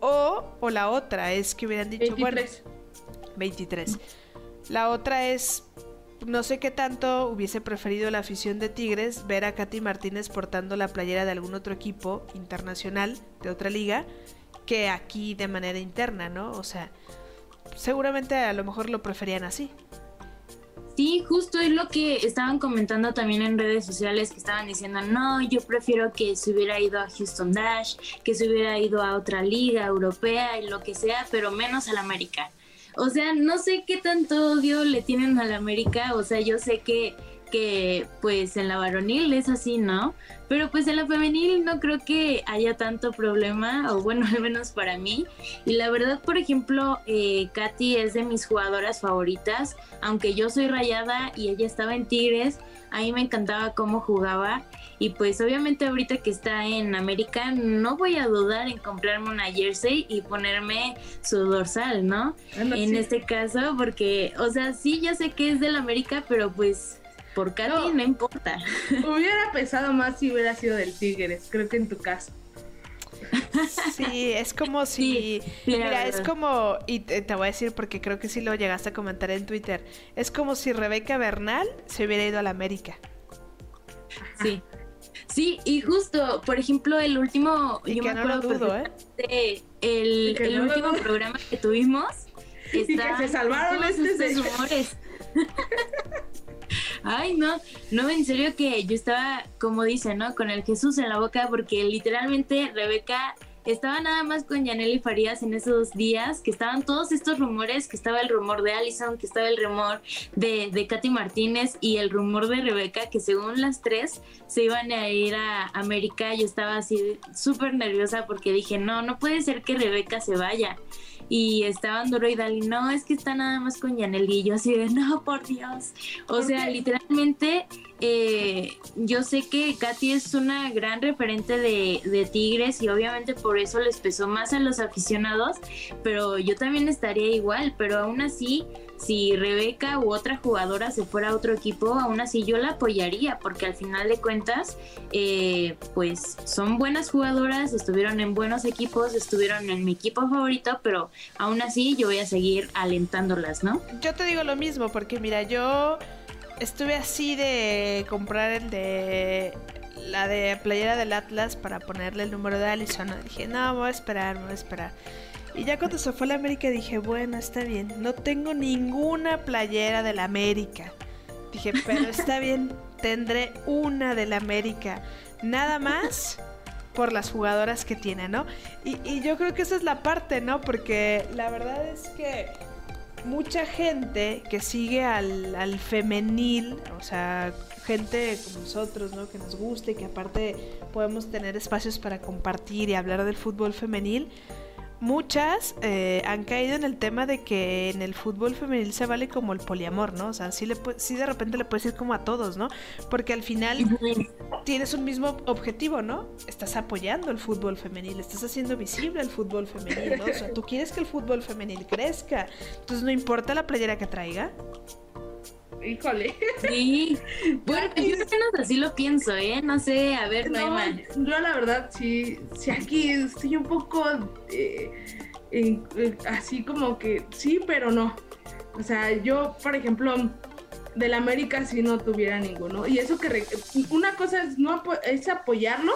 O, o la otra es que hubieran dicho, 23. bueno, 23. La otra es, no sé qué tanto hubiese preferido la afición de Tigres ver a Katy Martínez portando la playera de algún otro equipo internacional de otra liga que aquí de manera interna, ¿no? O sea, seguramente a lo mejor lo preferían así. Sí, justo es lo que estaban comentando también en redes sociales que estaban diciendo, no, yo prefiero que se hubiera ido a Houston Dash, que se hubiera ido a otra liga europea y lo que sea, pero menos al América. O sea, no sé qué tanto odio le tienen al América, o sea, yo sé que que pues en la varonil es así, ¿no? Pero pues en la femenil no creo que haya tanto problema, o bueno, al menos para mí. Y la verdad, por ejemplo, eh, Katy es de mis jugadoras favoritas, aunque yo soy rayada y ella estaba en Tigres, a mí me encantaba cómo jugaba. Y pues obviamente ahorita que está en América, no voy a dudar en comprarme una jersey y ponerme su dorsal, ¿no? en este caso, porque, o sea, sí, ya sé que es del América, pero pues por Katy no, importa. Hubiera pesado más si hubiera sido del Tigres, creo que en tu caso. Sí, es como si. mira, es como. Y te, voy a decir porque creo que sí lo llegaste a comentar en Twitter. Es como si Rebeca Bernal se hubiera ido a la América. Sí. Sí, y justo, por ejemplo, el último. Y que no lo dudo, ¿eh? el, el último programa que tuvimos. y que se salvaron estos rumores. Ay, no, no, en serio que yo estaba, como dice, ¿no? Con el Jesús en la boca, porque literalmente Rebeca estaba nada más con Yaneli Farías en esos días, que estaban todos estos rumores, que estaba el rumor de Allison, que estaba el rumor de, de Katy Martínez y el rumor de Rebeca, que según las tres se iban a ir a América. Yo estaba así súper nerviosa porque dije, no, no puede ser que Rebeca se vaya y estaban Duro y Dali, no, es que está nada más con Yaneli, y yo así de, no, por Dios. O sea, literalmente, eh, yo sé que Katy es una gran referente de, de, Tigres y obviamente por eso les pesó más a los aficionados, pero yo también estaría igual, pero aún así si Rebeca u otra jugadora se fuera a otro equipo, aún así yo la apoyaría, porque al final de cuentas, eh, pues son buenas jugadoras, estuvieron en buenos equipos, estuvieron en mi equipo favorito, pero aún así yo voy a seguir alentándolas, ¿no? Yo te digo lo mismo, porque mira, yo estuve así de comprar el de la de playera del Atlas para ponerle el número de Allison. Dije, no, voy a esperar, voy a esperar. Y ya cuando se fue a la América dije, bueno, está bien, no tengo ninguna playera de la América. Dije, pero está bien, tendré una de la América. Nada más por las jugadoras que tiene, ¿no? Y, yo creo que esa es la parte, ¿no? Porque la verdad es que mucha gente que sigue al, al femenil, o sea, gente como nosotros, ¿no? Que nos guste y que aparte podemos tener espacios para compartir y hablar del fútbol femenil muchas eh, han caído en el tema de que en el fútbol femenil se vale como el poliamor, ¿no? O sea, sí, le sí de repente le puedes ir como a todos, ¿no? Porque al final tienes un mismo objetivo, ¿no? Estás apoyando el fútbol femenil, estás haciendo visible el fútbol femenil, ¿no? O sea, tú quieres que el fútbol femenil crezca, entonces no importa la playera que traiga. Híjole. Sí. Bueno, yo menos así lo pienso, ¿eh? No sé, a ver, no, Yo la verdad sí, sí aquí estoy un poco eh, así como que sí, pero no. O sea, yo, por ejemplo, del América sí no tuviera ninguno. Y eso que una cosa es no es apoyarlo,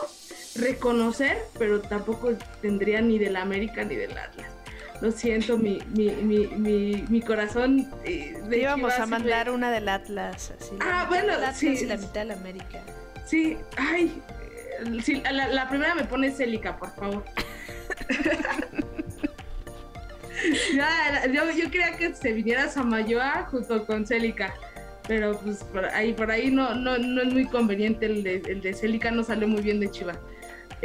reconocer, pero tampoco tendría ni del América ni del Atlas lo siento, mi, mi, mi, mi, mi corazón. Eh, íbamos a mandar una del Atlas. Así, ah, bueno, sí. Y la mitad de la América. Sí, ay. Sí, la, primera me pone Célica, por favor. ya, yo, yo quería que se viniera Samayoa junto con Célica. Pero pues por ahí, por ahí no, no, no es muy conveniente. El de, el de Célica no salió muy bien de Chiva.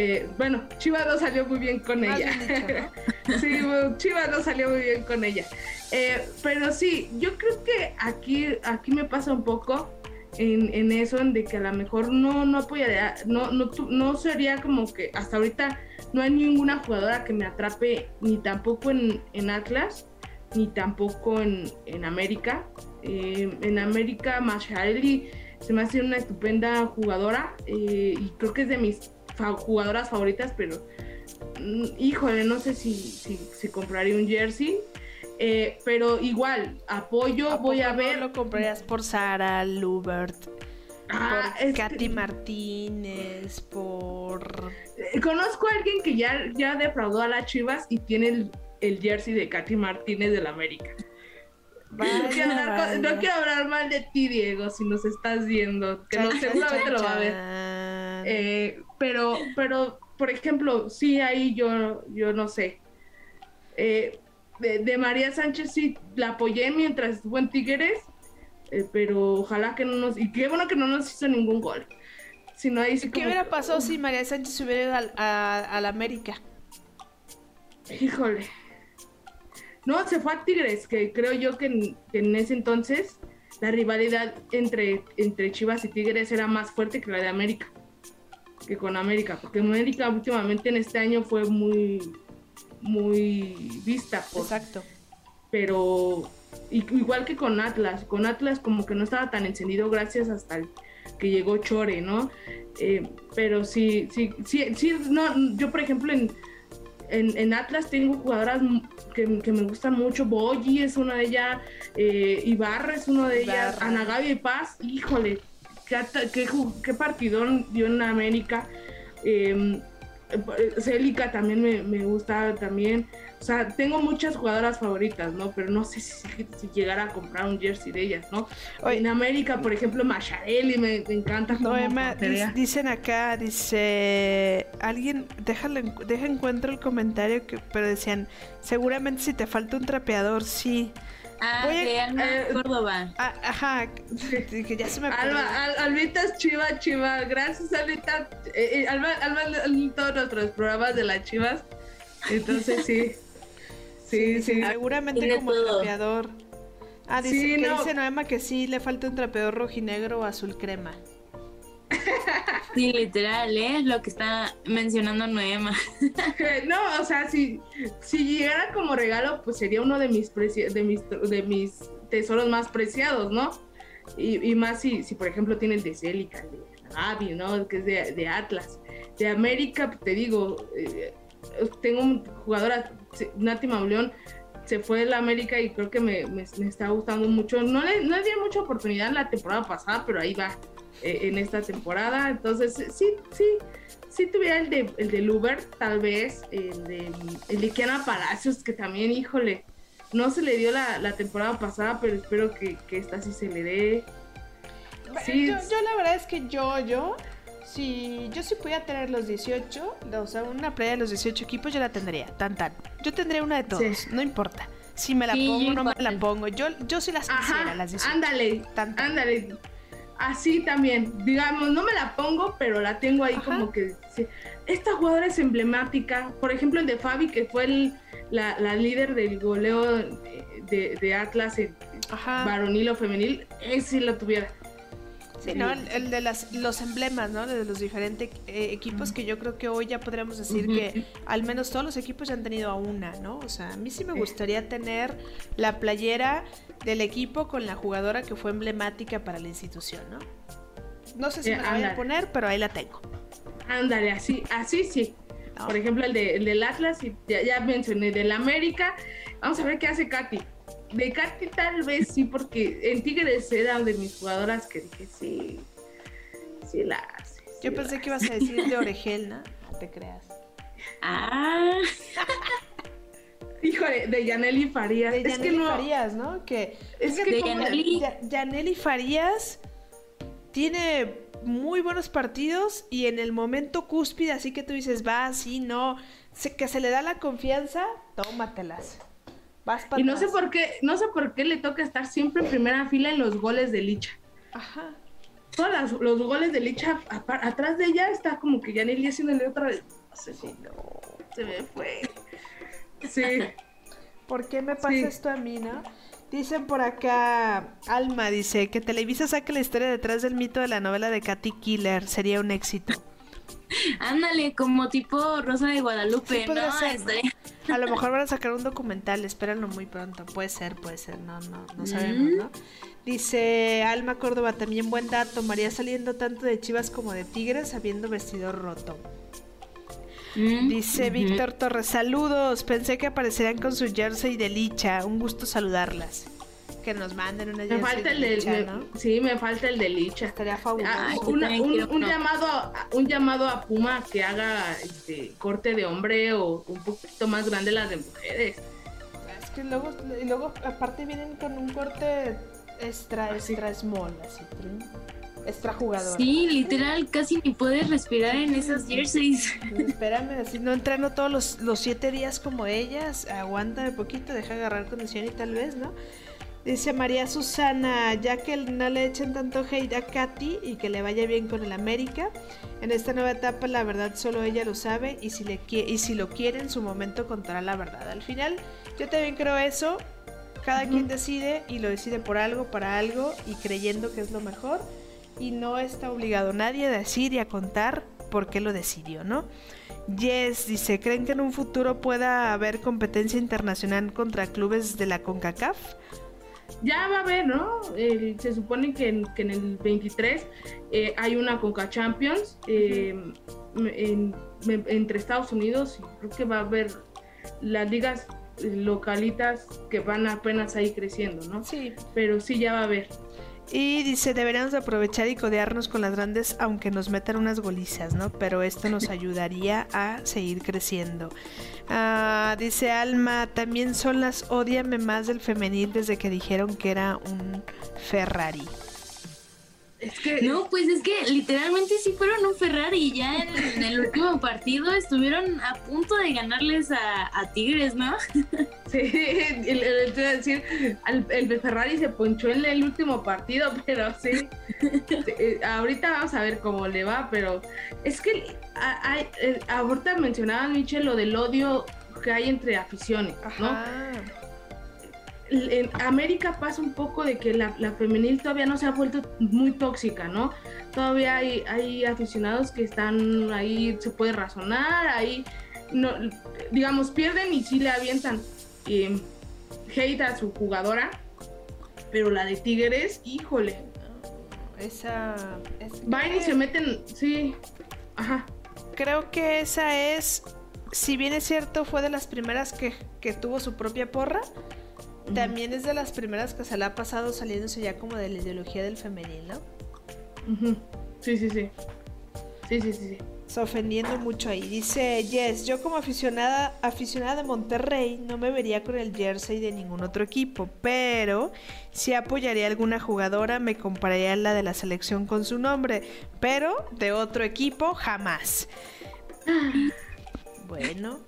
Eh, bueno, Chivas no salió muy bien con ella. sí, Chivas no salió muy bien con ella. Eh, pero sí, yo creo que aquí, aquí me pasa un poco en, en eso, en de que a lo mejor no, no apoyaría, no, no, no sería como que hasta ahorita no hay ninguna jugadora que me atrape ni tampoco en, en Atlas ni tampoco en, en América. Eh, en América, Masharelli se me hace una estupenda jugadora eh, y creo que es de mis jugadoras favoritas, pero mm, híjole, no sé si, si, compraría un jersey. Eh, pero igual, apoyo, voy a ver. lo comprarías por Sara Lubert? Ah, por Katy Martínez, por... Conozco a alguien que ya, ya defraudó a las Chivas y tiene el, el jersey de Katy Martínez del América. no, quiero hablar, mal de ti, Diego, si nos estás viendo, que no, seguramente lo va a ver. Eh, pero, pero, por ejemplo, sí, ahí yo, yo no sé. Eh, de, María Sánchez sí la apoyé mientras estuvo en Tigres, eh, pero ojalá que no nos... Y qué bueno que no nos hizo ningún gol. Si no, ahí ¿Qué hubiera pasado si María Sánchez hubiera ido al, a, la América? Híjole. No, se fue a Tigres, que creo yo que en, ese entonces la rivalidad entre, entre Chivas y Tigres era más fuerte que la de América, que con América, porque América últimamente en este año fue muy, muy vista. Exacto. Pero igual que con Atlas, con Atlas como que no estaba tan encendido gracias hasta que llegó Chore, ¿no? Eh, pero sí, sí, sí, sí, no, yo por ejemplo en en, Atlas tengo jugadoras que, me gustan mucho. Boyi es una de ellas, eh, Ibarra es una de ellas, Ana Gaby Paz, híjole, qué, qué, qué partidón dio en América. Eh, Célica también me, me, gusta también. O sea, tengo muchas jugadoras favoritas, ¿no? Pero no sé si, si llegara a comprar un jersey de ellas, ¿no? en América, por ejemplo, Macharelli me, me encanta. No, Emma, dicen acá, dice, alguien, déjalo, deja encuentro el comentario, que, pero decían, seguramente si te falta un trapeador, sí. Ah, de Alma eh, Córdoba. Ah, ajá, que ya se me Alba, Al, Albita es chiva, chiva. Gracias, Albita. Eh, eh, Alba, Alba, todos nuestros programas de las chivas. Entonces sí. Sí, sí. Seguramente como trapeador. Ah, dice, que dice Noema que sí le falta un trapeador rojinegro o azul crema. Sí, literal, ¿eh? Lo que está mencionando Noema. no, o sea, si, si llegara como regalo, pues sería uno de mis, de mis, de mis tesoros más preciados, ¿no? Y, más si, si, por ejemplo, tiene el de Celica, de Avi, ¿no? Que es de, Atlas. De América, te digo, eh, tengo un jugadora, Nati Mauleón, se fue de la América y creo que me, me, está gustando mucho. No le, no le di mucha oportunidad en la temporada pasada, pero ahí va eh, en esta temporada. Entonces, sí, sí, sí tuviera el de, el de Luber, tal vez, el de, el de Kiana Palacios, que también, híjole, no se le dio la, la temporada pasada, pero espero que, que, esta sí se le dé. Sí. Yo, yo, la verdad es que yo, yo, si yo sí pudiera tener los 18, o sea, una playa de los 18 equipos, yo la tendría, tan tan. Yo tendría una de todos, no importa. Si me la pongo o no me la pongo. Yo, yo sí las quisiera, las 18. Ándale, ándale. Así también, digamos, no me la pongo, pero la tengo ahí como que... Esta jugadora es emblemática. Por ejemplo, el de Fabi, que fue la, líder del goleo de, de Atlas, varonil o femenil, ese lo tuviera. Sí, ¿no? El, de las, los emblemas, ¿no? De los diferentes eh, equipos que yo creo que hoy ya podríamos decir que al menos todos los equipos ya han tenido a una, ¿no? O sea, a mí sí me gustaría tener la playera del equipo con la jugadora que fue emblemática para la institución, ¿no? No sé si me la voy a poner, pero ahí la tengo. Ándale, así, así sí. Por ejemplo, el, de, el del Atlas, ya, ya mencioné, del América. Vamos a ver qué hace Katy de Katy tal vez sí, porque en Tigres era de mis jugadoras que dije, sí, sí la hace. Yo pensé que ibas a decir de Oregel, ¿no? te creas. Ah. Híjole, de Yaneli Farías. De Yaneli Farías, ¿no? Que, es, que, de Yaneli... Yaneli Farías tiene muy buenos partidos y en el momento cúspide, así que tú dices, va, sí, no, que se le da la confianza, tómatelas y no sé por qué, no sé por qué le toca estar siempre en primera fila en los goles de Licha. Ajá. Todos los, goles de Licha, atrás de ella está como que ya ni haciéndole otra vez. No sé si no, se me fue. Sí. ¿Por qué me pasa esto a mí, no? Dicen por acá, Alma dice que Televisa saque la historia detrás del mito de la novela de Katy Killer, sería un éxito. Ándale, como tipo Rosa de Guadalupe, ¿no? A lo mejor van a sacar un documental, espérenlo muy pronto. Puede ser, puede ser, no, no, no sabemos, ¿no? Dice Alma Córdoba, también buen dato, María saliendo tanto de Chivas como de Tigres, habiendo vestido roto. Mm, Dice Víctor Torres, saludos, pensé que aparecerían con su jersey de licha, un gusto saludarlas. Que nos manden una me falta el de licha, ¿no? Sí, me falta el de licha. Estaría fabuloso. Ah, un, llamado, un llamado a Puma que haga este corte de hombre o un poquito más grande las de mujeres. Es que luego, luego aparte vienen con un corte extra, extra small, así, extra jugador. Sí, literal, casi ni puedes respirar en esas jerseys. Espérame, así no entreno todos los, los siete días como ellas, aguántame poquito, deja agarrar condición y tal vez, ¿no? Dice María Susana, ya que no le echen tanto hate a Katy y que le vaya bien con el América, en esta nueva etapa la verdad solo ella lo sabe y si, le, y si lo quiere en su momento contará la verdad. Al final yo también creo eso, cada quien decide y lo decide por algo, para algo y creyendo que es lo mejor y no está obligado nadie a decir y a contar por qué lo decidió, ¿no? Yes dice, ¿creen que en un futuro pueda haber competencia internacional contra clubes de la CONCACAF? Ya va a haber, ¿no? se supone que en, el 23 eh, hay una CONCA Champions eh, entre Estados Unidos y creo que va a haber las ligas localitas que van apenas ahí creciendo, ¿no? Sí. Pero sí ya va a haber. Y dice, deberíamos aprovechar y codearnos con las grandes aunque nos metan unas golizas, ¿no? Pero esto nos ayudaría a seguir creciendo. Ah, dice Alma, también son las odiame más del femenil desde que dijeron que era un Ferrari. Es que... No, pues es que literalmente sí fueron un Ferrari. Ya en, el último partido estuvieron a punto de ganarles a, Tigres, ¿no? Sí, el, decir, el, Ferrari se ponchó en el último partido, pero sí. Eh, ahorita vamos a ver cómo le va, pero es que hay, eh, ahorita mencionaba Michelle lo del odio que hay entre aficiones, ¿no? En América pasa un poco de que la, femenil todavía no se ha vuelto muy tóxica, ¿no? Todavía hay, hay aficionados que están ahí, se puede razonar, ahí, no, digamos, pierden y sí le avientan eh, hate a su jugadora, pero la de Tigres, híjole. Esa... Van y se meten, sí, ajá. Creo que esa es, si bien es cierto, fue de las primeras que, que tuvo su propia porra también es de las primeras que se le ha pasado saliéndose ya como de la ideología del femenil, ¿no? Sí, sí, sí. Sí, sí, sí, Se ofendiendo mucho ahí. Dice Yes, yo como aficionada, aficionada de Monterrey no me vería con el jersey de ningún otro equipo, pero si apoyaría a alguna jugadora me compraría la de la selección con su nombre, pero de otro equipo jamás. Bueno,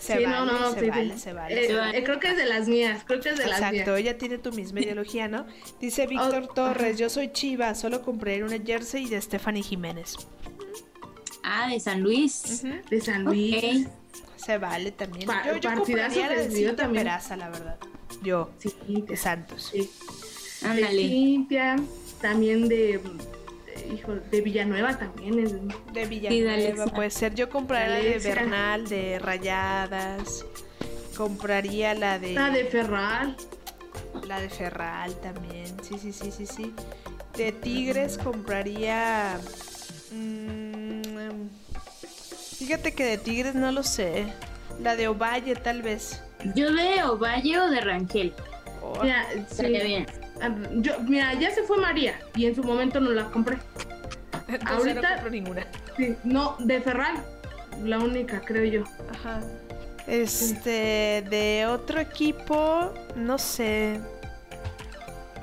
se vale, no, no, se, vale, se, vale, eh, creo que es de las mías, creo que es de las mías. Exacto, ella tiene tu misma ideología, ¿no? Dice Víctor oh, Torres, yo soy chiva, solo compré una jersey de Stephanie Jiménez. Ah, de San Luis. De San Luis. Se vale también. yo, yo compraría la de Cintia también. Peraza, la verdad. Yo, sí, de Santos. Sí. Ándale. De Cintia, también de hijo, de Villanueva también es. De Villanueva puede ser. Yo compraría la de Bernal, de Rayadas. Compraría la de. La de Ferral. La de Ferral también. Sí, sí, sí, sí, sí. De Tigres compraría. Mmm, fíjate que de Tigres no lo sé. La de Ovalle, tal vez. Yo de Ovalle o de Rangel. Oh, sí. bien. Yo, mira, ya se fue María y en su momento no la compré. Ahorita no ninguna. Sí, no, de Ferral, la única, creo yo. Ajá. Este, de otro equipo, no sé.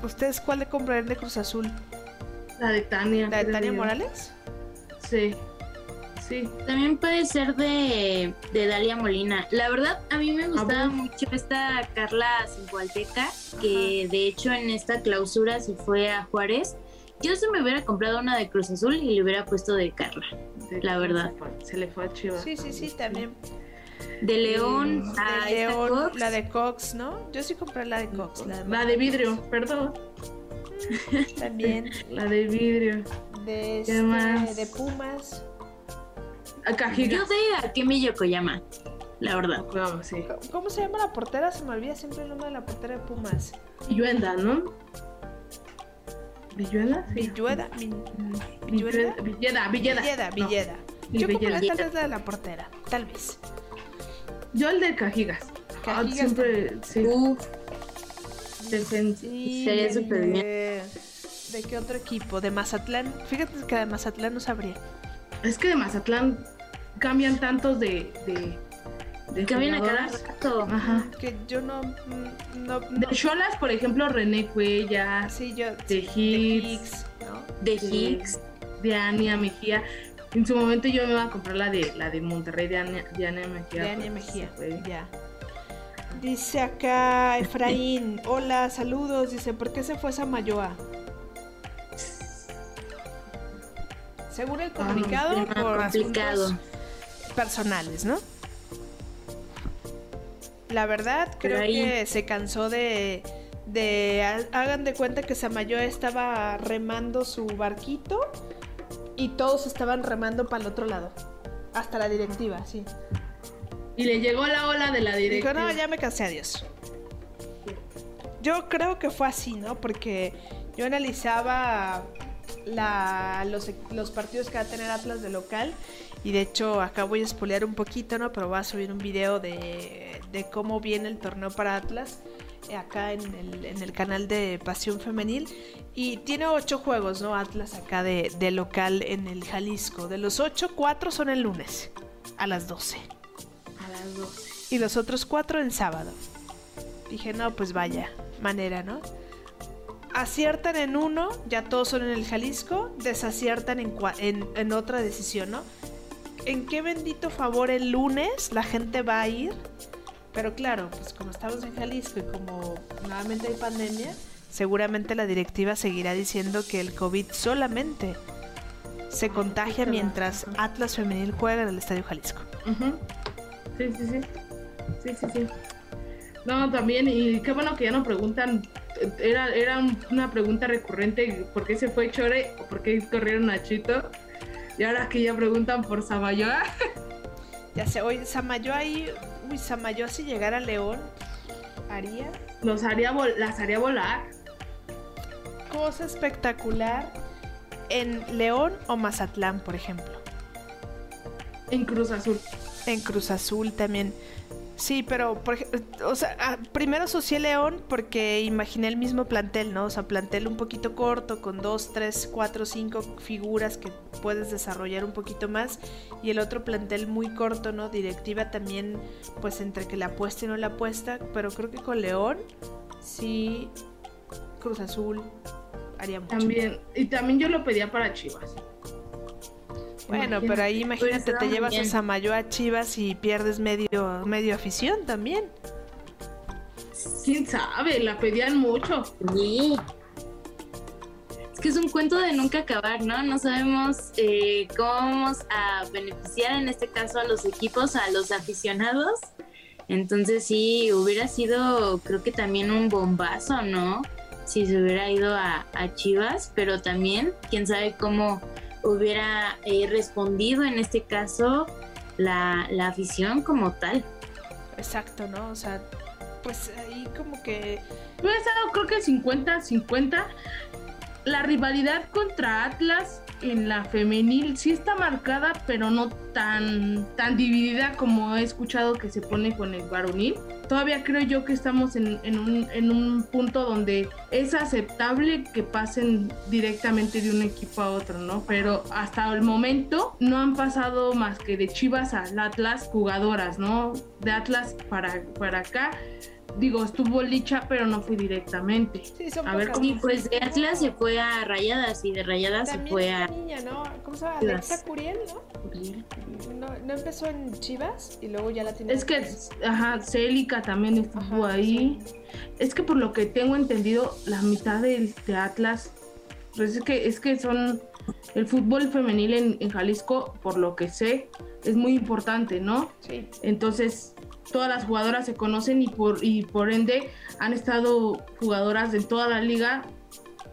¿Ustedes cuál le comprarían de Cruz Azul? La de Tania. ¿La de Tania Morales? Sí. También puede ser de, de Dalia Molina. La verdad, a mí me gustaba mucho esta Carla Cincualteca, que de hecho en esta clausura se fue a Juárez. Yo se me hubiera comprado una de Cruz Azul y le hubiera puesto de Carla, la verdad. Se, le fue a Chivas. Sí, sí, sí, también. De León a León, la de Cox, ¿no? Yo sí compré la de Cox. La de, vidrio, perdón. También. la de vidrio. De, este, de Pumas. A Cajigas. Yo de Akemi Yokoyama, la verdad. No, sí. ¿Cómo se llama la portera? Se me olvida siempre el nombre de la portera de Pumas. Villuenda, ¿no? ¿Villuenda? Sí. Villueda. Villuenda. Villeda. Villeda, Villeda. Villeda, No. Yo como Villeda. tal vez la de la portera, tal vez. Yo el de Cajigas. Ah, Cajigas siempre, sí. Uf, Sí, Sería súper bien. ¿De qué otro equipo? ¿De Mazatlán? Fíjate que de Mazatlán no sabría. Es que de Mazatlán cambian tantos de. de, de cambian a cada rato. Ajá. Que yo no... mm, no, no- De Cholas, por ejemplo, René Cuellas, sí, yo... de sí, Higgs. Higgs, ¿no? De. Higgs. de Ania Mejía. En su momento yo me iba a comprar la de la de Monterrey de Ania, de Ania Mejía. De Ania pero Mejía, ya. Dice acá Efraín, hola, saludos. Dice, ¿por qué se fue Samayoa? Según el Ah, comunicado, por complicado. asuntos personales, ¿no? La verdad, creo ahí- que se cansó de, de... ha- Hagan de cuenta que Samayoa estaba remando su barquito y todos estaban remando para el otro lado. Hasta la directiva, sí. Y le llegó la ola de la Dijo, directiva. no, ya me cansé, adiós. Yo creo que fue así, ¿no? Porque yo analizaba la, los, los partidos que va a tener Atlas de local. Y de hecho, acá voy a espolear un poquito, ¿no? Pero voy a subir un video de, de cómo viene el torneo para Atlas. eh, Acá en el, en el canal de Pasión Femenil. Y tiene ocho juegos, ¿no? Atlas acá de, de local en el Jalisco. De los ocho, cuatro son el lunes. A las 12 A las 12. y los otros cuatro el sábado. Dije, no, pues vaya, manera, ¿no? Aciertan en uno, ya todos son en el Jalisco, desaciertan en, en, en otra decisión, ¿no? ¿En qué bendito favor el lunes la gente va a ir? Pero claro, pues como estamos en Jalisco y como nuevamente hay pandemia, seguramente la directiva seguirá diciendo que el COVID solamente se contagia mientras Atlas Femenil juega en el Estadio Jalisco. Ujú. Sí, sí, sí. Sí, sí, sí. No, también, y qué bueno que ya no preguntan. Era, era un- una pregunta recurrente: ¿por qué se fue Chore o por qué corrieron a Chito? Y ahora que ya preguntan por Samayoa, Ya sé, oye, Samayo ahí, uy, Samayo si llegara a León, haría los haría vol- las haría volar. cosa espectacular en León o Mazatlán, por ejemplo. En Cruz Azul. En Cruz Azul también. Sí, pero, por o sea, ah, primero asocié León porque imaginé el mismo plantel, ¿no? O sea, plantel un poquito corto, con dos, tres, cuatro, cinco figuras que puedes desarrollar un poquito más. Y el otro plantel muy corto, ¿no? Directiva también, pues entre que la apuesta y no la apuesta. Pero creo que con León, sí, Cruz Azul haría mucho. También, y también yo lo pedía para Chivas. Bueno, pero ahí imagínate, Pues, te llevas a bien. Samayo a Chivas y pierdes medio, medio afición también. Quién sabe, la pedían mucho. Sí. Es que es un cuento de nunca acabar, ¿no? No sabemos eh, cómo vamos a beneficiar en este caso a los equipos, a los aficionados. Entonces sí, hubiera sido creo que también un bombazo, ¿no? Si se hubiera ido a, a Chivas, pero también quién sabe cómo hubiera eh, respondido en este caso la, la afición como tal. Exacto, ¿no? O sea, pues ahí como que... Hubiera estado creo que 50-50. La rivalidad contra Atlas en la femenil sí está marcada, pero no tan, tan dividida como he escuchado que se pone con el varonil. Todavía creo yo que estamos en, en un, en un punto donde es aceptable que pasen directamente de un equipo a otro, ¿no? Pero hasta el momento no han pasado más que de Chivas al Atlas jugadoras, ¿no? De Atlas para, para acá. Digo, estuvo Licha, pero no fue directamente. Sí, son A ver. ¿cómo Y pues de Atlas se fue a Rayadas y de Rayadas se fue a... niña, ¿no? ¿Cómo se llama? Alexa Curiel, ¿no? ¿no? no empezó en Chivas y luego ya la tiene. Es que, ajá, Célica también estuvo Ajá, ahí. Es que por lo que tengo entendido, la mitad del de Atlas, pues es que, es que son el fútbol femenil en, en Jalisco, por lo que sé, es muy importante, ¿no? Sí. Entonces, todas las jugadoras se conocen y por, y por ende han estado jugadoras de toda la liga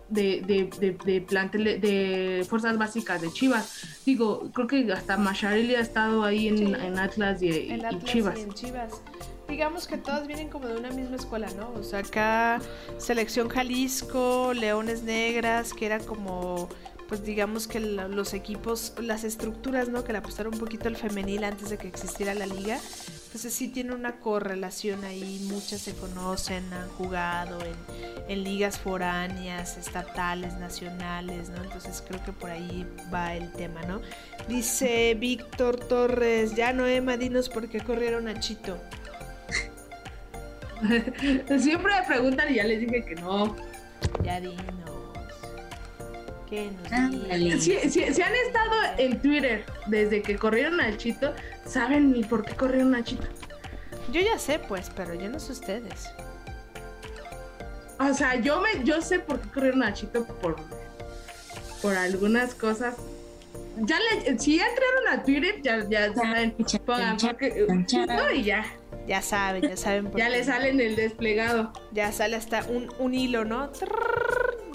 de, de, de, plantel de fuerzas básicas de Chivas. Digo, creo que hasta Macharelli ha estado ahí en, Atlas y, en Chivas. en Chivas. Digamos que todas vienen como de una misma escuela, ¿no? O sea, acá Selección Jalisco, Leones Negras, que era como pues digamos que los equipos, las estructuras, ¿no? Que le apostaron un poquito el femenil antes de que existiera la liga. Entonces sí tiene una correlación ahí, muchas se conocen, han jugado en, ligas foráneas, estatales, nacionales, ¿no? Entonces creo que por ahí va el tema, ¿no? Dice Víctor Torres, ya no Emma, dinos por qué corrieron a Chito. Siempre me preguntan y ya les dije que no. Ya Si, han estado en Twitter desde que corrieron al Chito, saben ni por qué corrieron al Chito. Yo ya sé, pues, pero yo no sé ustedes. O sea, yo me, yo sé por qué corrieron al Chito por, por algunas cosas. Ya le, si ya entraron a Twitter, ya, ya saben, pongan porque, y ya. Ya saben, ya saben. ya le salen el desplegado. Ya sale hasta un, un hilo, ¿no?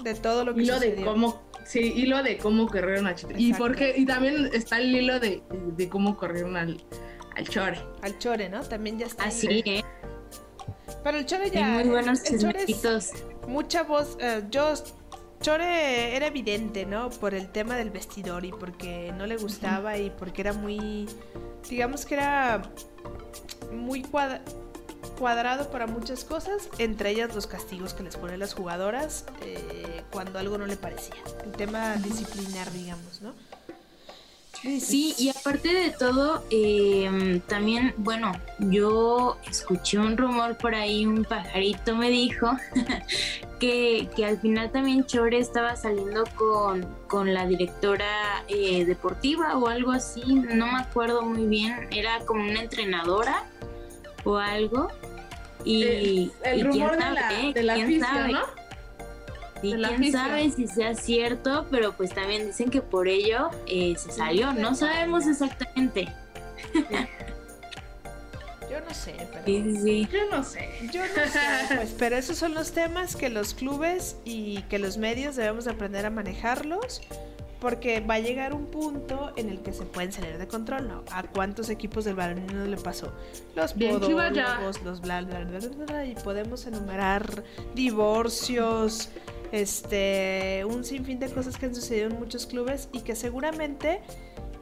De todo lo que hilo de cómo Sí, hilo de cómo corrieron a Chito. Y porque, y también está el hilo de, de cómo corrieron al, al Chore. Al Chore, ¿no? También ya está. Así, ¿eh? Pero el Chore ya. muy buenos el Chore mucha voz. Uh, yo. Chore era evidente, ¿no? Por el tema del vestidor y porque no le gustaba y porque era muy. Digamos que era muy cuadrado cuadrado para muchas cosas, entre ellas los castigos que les ponen las jugadoras eh, cuando algo no le parecía. El tema disciplinar, digamos, ¿no? Sí, y aparte de todo, em, también, bueno, yo escuché un rumor por ahí, un pajarito me dijo que, que al final también Chore estaba saliendo con, con la directora eh, deportiva o algo así, no me acuerdo muy bien, era como una entrenadora o algo. Y, el, rumor de la, de la ¿no? Y quién sabe si sea cierto, pero pues también dicen que por ello eh, se salió. No sabemos exactamente. Yo no sé, pero. Sí, Yo no sé. Yo no sé, pues, pero esos son los temas que los clubes y que los medios debemos aprender a manejarlos porque va a llegar un punto en el que se pueden salir de control, ¿no? ¿A cuántos equipos del no le pasó? Los podólogos, los bla, bla, bla, bla, y podemos enumerar divorcios, este, un sinfín de cosas que han sucedido en muchos clubes y que seguramente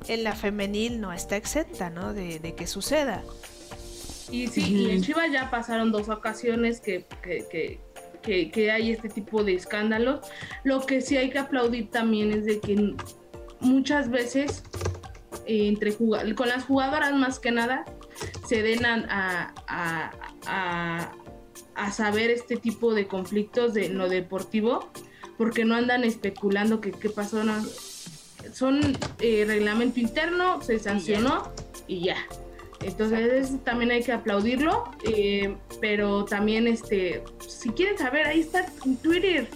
en la femenil no está exenta, ¿no? De, de que suceda. Y sí, y en Chivas ya pasaron dos ocasiones que, que, que que, hay este tipo de escándalos. Lo que sí hay que aplaudir también es de que muchas veces eh, entre con las jugadoras más que nada se den a, a, a, saber este tipo de conflictos de lo deportivo porque no andan especulando que qué pasó. No. Son eh, reglamento interno, se sancionó y ya. Entonces también hay que aplaudirlo, eh, pero también este, si quieren saber, ahí está en Twitter.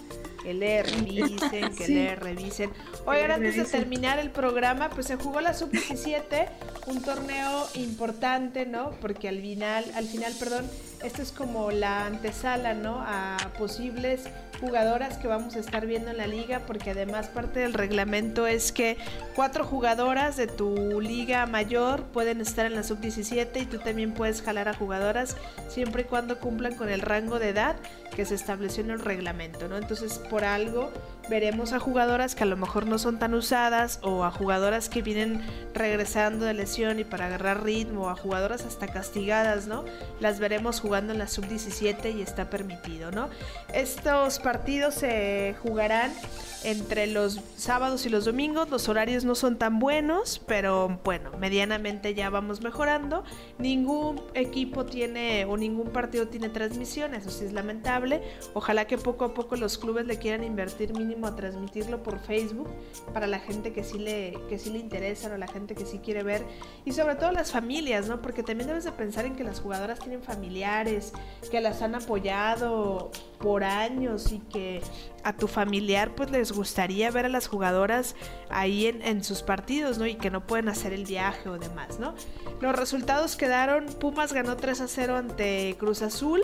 Que le revisen, que le revisen. Oigan, antes de terminar el programa, pues se jugó la Sub-17, un torneo importante, ¿no? Porque al final, al final, perdón, esto es como la antesala, ¿no? A posibles jugadoras que vamos a estar viendo en la liga, porque además parte del reglamento es que cuatro jugadoras de tu liga mayor pueden estar en la sub-17 y tú también puedes jalar a jugadoras siempre y cuando cumplan con el rango de edad que se estableció en el reglamento, ¿no? Entonces, por algo veremos a jugadoras que a lo mejor no son tan usadas o a jugadoras que vienen regresando de lesión y para agarrar ritmo, a jugadoras hasta castigadas, ¿no? Las veremos jugando en la sub-17 y está permitido, ¿no? Estos partidos se jugarán entre los sábados y los domingos. Los horarios no son tan buenos, pero bueno, medianamente ya vamos mejorando. Ningún equipo tiene o ningún partido tiene transmisión, eso sí es lamentable. Ojalá que poco a poco los clubes le quieran invertir mínimo a transmitirlo por Facebook para la gente que sí le, que sí le interesa o la gente que sí quiere ver. Y sobre todo las familias, ¿no? Porque también debes de pensar en que las jugadoras tienen familiares, que las han apoyado por años y que a tu familiar pues les gustaría ver a las jugadoras ahí en, sus partidos, ¿no? Y que no pueden hacer el viaje o demás, ¿no? Los resultados quedaron, Pumas ganó 3 a 0 ante Cruz Azul,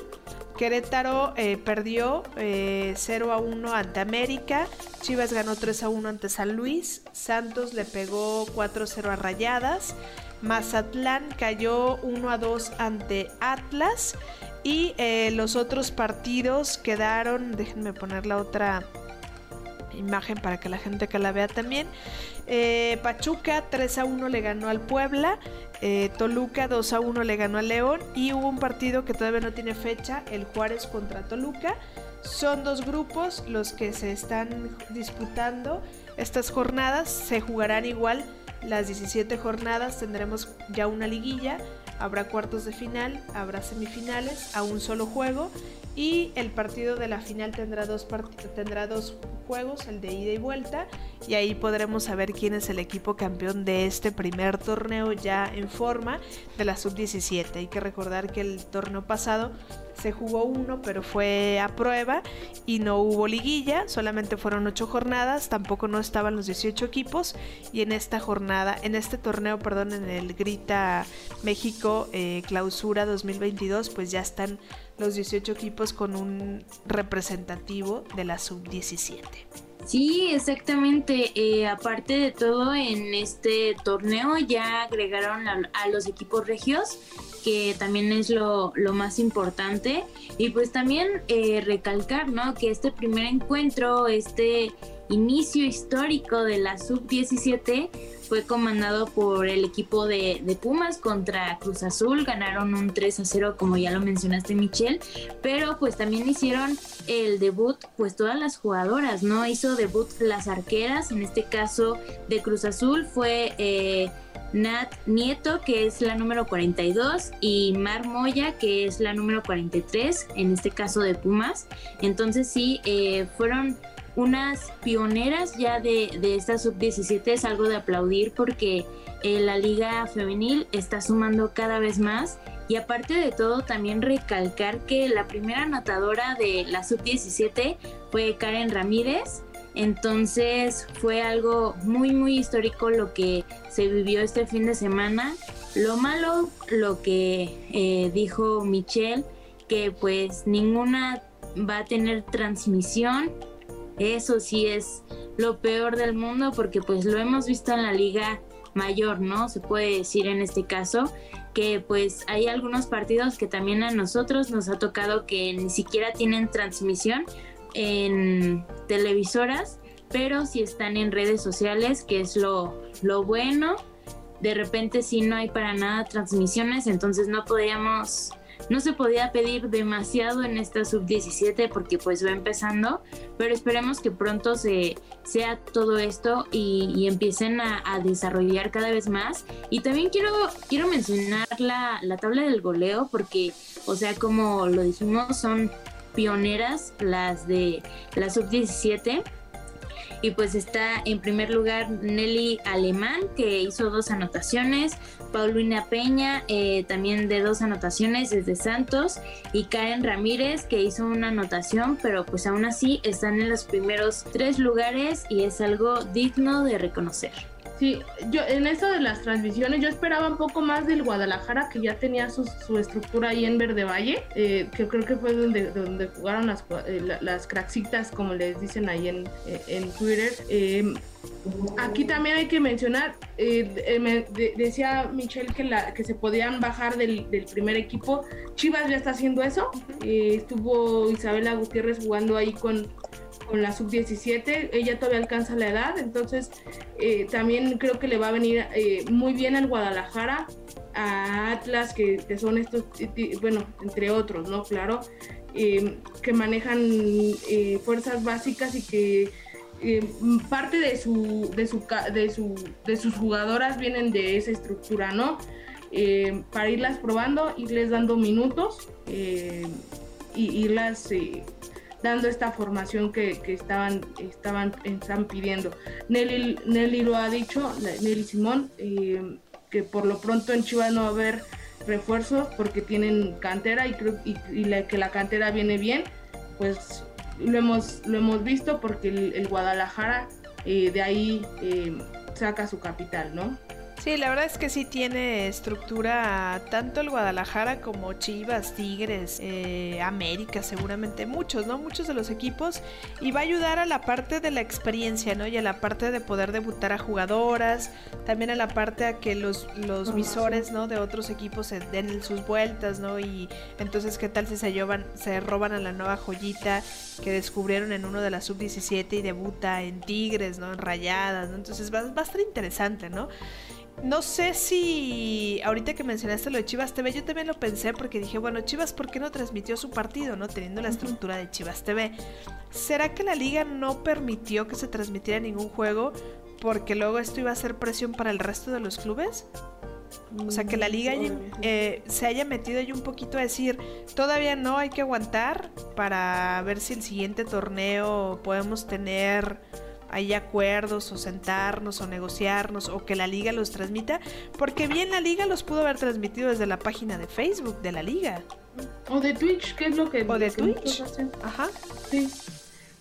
Querétaro eh, perdió 0 eh, a 1 ante América, Chivas ganó 3 a 1 ante San Luis, Santos le pegó 4 a 0 a Rayadas, Mazatlán cayó 1 a 2 ante Atlas y eh, los otros partidos quedaron, déjenme poner la otra imagen para que la gente que la vea también. Pachuca 3 a 1 le ganó al Puebla, eh, Toluca 2 a 1 le ganó a León. Y hubo un partido que todavía no tiene fecha, el Juárez contra Toluca. Son dos grupos los que se están disputando. Estas jornadas, se jugarán igual. Las 17 jornadas, tendremos ya una liguilla, habrá cuartos de final, habrá semifinales a un solo juego y el partido de la final tendrá dos, tendrá dos juegos, el de ida y vuelta, y ahí podremos saber quién es el equipo campeón de este primer torneo ya en forma de la sub-17. Hay que recordar que el torneo pasado se jugó uno, pero fue a prueba y no hubo liguilla, solamente fueron ocho jornadas, tampoco no estaban los 18 equipos y en esta jornada, en este torneo, perdón, en el Grita México eh, Clausura 2022, pues ya están los 18 equipos con un representativo de la sub-17. Sí, exactamente. Eh, aparte de todo, en este torneo ya agregaron a los equipos regios que también es lo, más importante. Y pues también eh, recalcar, ¿no? Que este primer encuentro, este inicio histórico de la sub-17 fue comandado por el equipo de, Pumas contra Cruz Azul. Ganaron un 3 a 0, como ya lo mencionaste, Michelle. Pero pues también hicieron el debut, pues todas las jugadoras, ¿no? Hizo debut las arqueras. En este caso de Cruz Azul fue. Eh, Nat Nieto, que es la número 42, y Mar Moya, que es la número 43, en este caso de Pumas. Entonces sí, eh, fueron unas pioneras ya de, esta sub-17, es algo de aplaudir porque eh, la liga femenil está sumando cada vez más. Y aparte de todo, también recalcar que la primera anotadora de la sub-17 fue Karen Ramírez, entonces fue algo muy muy histórico lo que se vivió este fin de semana. Lo malo, lo que eh, dijo Michelle, que pues ninguna va a tener transmisión. Eso sí es lo peor del mundo porque pues lo hemos visto en la liga mayor, ¿no? Se puede decir en este caso que pues hay algunos partidos que también a nosotros nos ha tocado que ni siquiera tienen transmisión en televisoras, pero si están en redes sociales, que es lo, lo bueno. De repente si no hay para nada transmisiones, entonces no podíamos, no se podía pedir demasiado en esta sub-17 porque pues va empezando, pero esperemos que pronto se sea todo esto y, empiecen a, desarrollar cada vez más. Y también quiero, quiero mencionar la, la tabla del goleo porque, o sea, como lo dijimos, son pioneras, las de la sub-17. Y pues está en primer lugar Nelly Alemán, que hizo dos anotaciones, Paulina Peña, eh, también de dos anotaciones desde Santos, y Karen Ramírez, que hizo una anotación, pero pues aún así están en los primeros tres lugares y es algo digno de reconocer. Sí, yo en eso de las transmisiones, yo esperaba un poco más del Guadalajara, que ya tenía su, estructura ahí en Verde Valle, eh, que creo que fue donde, donde jugaron las, eh, las craxitas, como les dicen ahí en, eh, en Twitter. aquí también hay que mencionar, me decía Michelle que, la, que se podían bajar del, del primer equipo. Chivas ya está haciendo eso. estuvo Isabela Gutiérrez jugando ahí con con la sub-17, ella todavía alcanza la edad, entonces eh, también creo que le va a venir eh, muy bien al Guadalajara, a Atlas, que, son estos, bueno, entre otros, ¿no? Claro, eh, que manejan fuerzas básicas y que parte de su, de, su, de, su, de sus jugadoras vienen de esa estructura, ¿no? para irlas probando, irles dando minutos y irlas dando esta formación que, estaban, estaban, están pidiendo. Nelly, Nelly lo ha dicho, Nelly Simón, eh, que por lo pronto en Chivas no va a haber refuerzos porque tienen cantera y, creo, y, que la cantera viene bien, pues lo hemos, lo hemos visto porque el, Guadalajara eh, de ahí eh, saca su capital, ¿no? Sí, la verdad es que sí tiene estructura tanto el Guadalajara como Chivas, Tigres, eh, América, seguramente muchos, ¿no? Muchos de los equipos y va a ayudar a la parte de la experiencia, ¿no? Y a la parte de poder debutar a jugadoras, también a la parte a que los, los visores, ¿no? De otros equipos se den sus vueltas, ¿no? Y entonces, ¿qué tal si se, llevan, se roban a la nueva joyita que descubrieron en uno de la sub-17 y debuta en Tigres, ¿no? En Rayadas, ¿no? Entonces va, va a estar interesante, ¿no? No sé si ahorita que mencionaste lo de Chivas TV, yo también lo pensé porque dije, bueno, Chivas, ¿por qué no transmitió su partido, no? Teniendo la estructura de Chivas TV. ¿Será que la liga no permitió que se transmitiera ningún juego porque luego esto iba a ser presión para el resto de los clubes? O sea, que la liga eh, se haya metido ahí un poquito a decir, todavía no hay que aguantar para ver si el siguiente torneo podemos tener hay acuerdos o sentarnos o negociarnos o que la liga los transmita, porque bien la liga los pudo haber transmitido desde la página de Facebook de la liga. O de Twitch, que es lo que... O de Twitch. Ajá. Sí.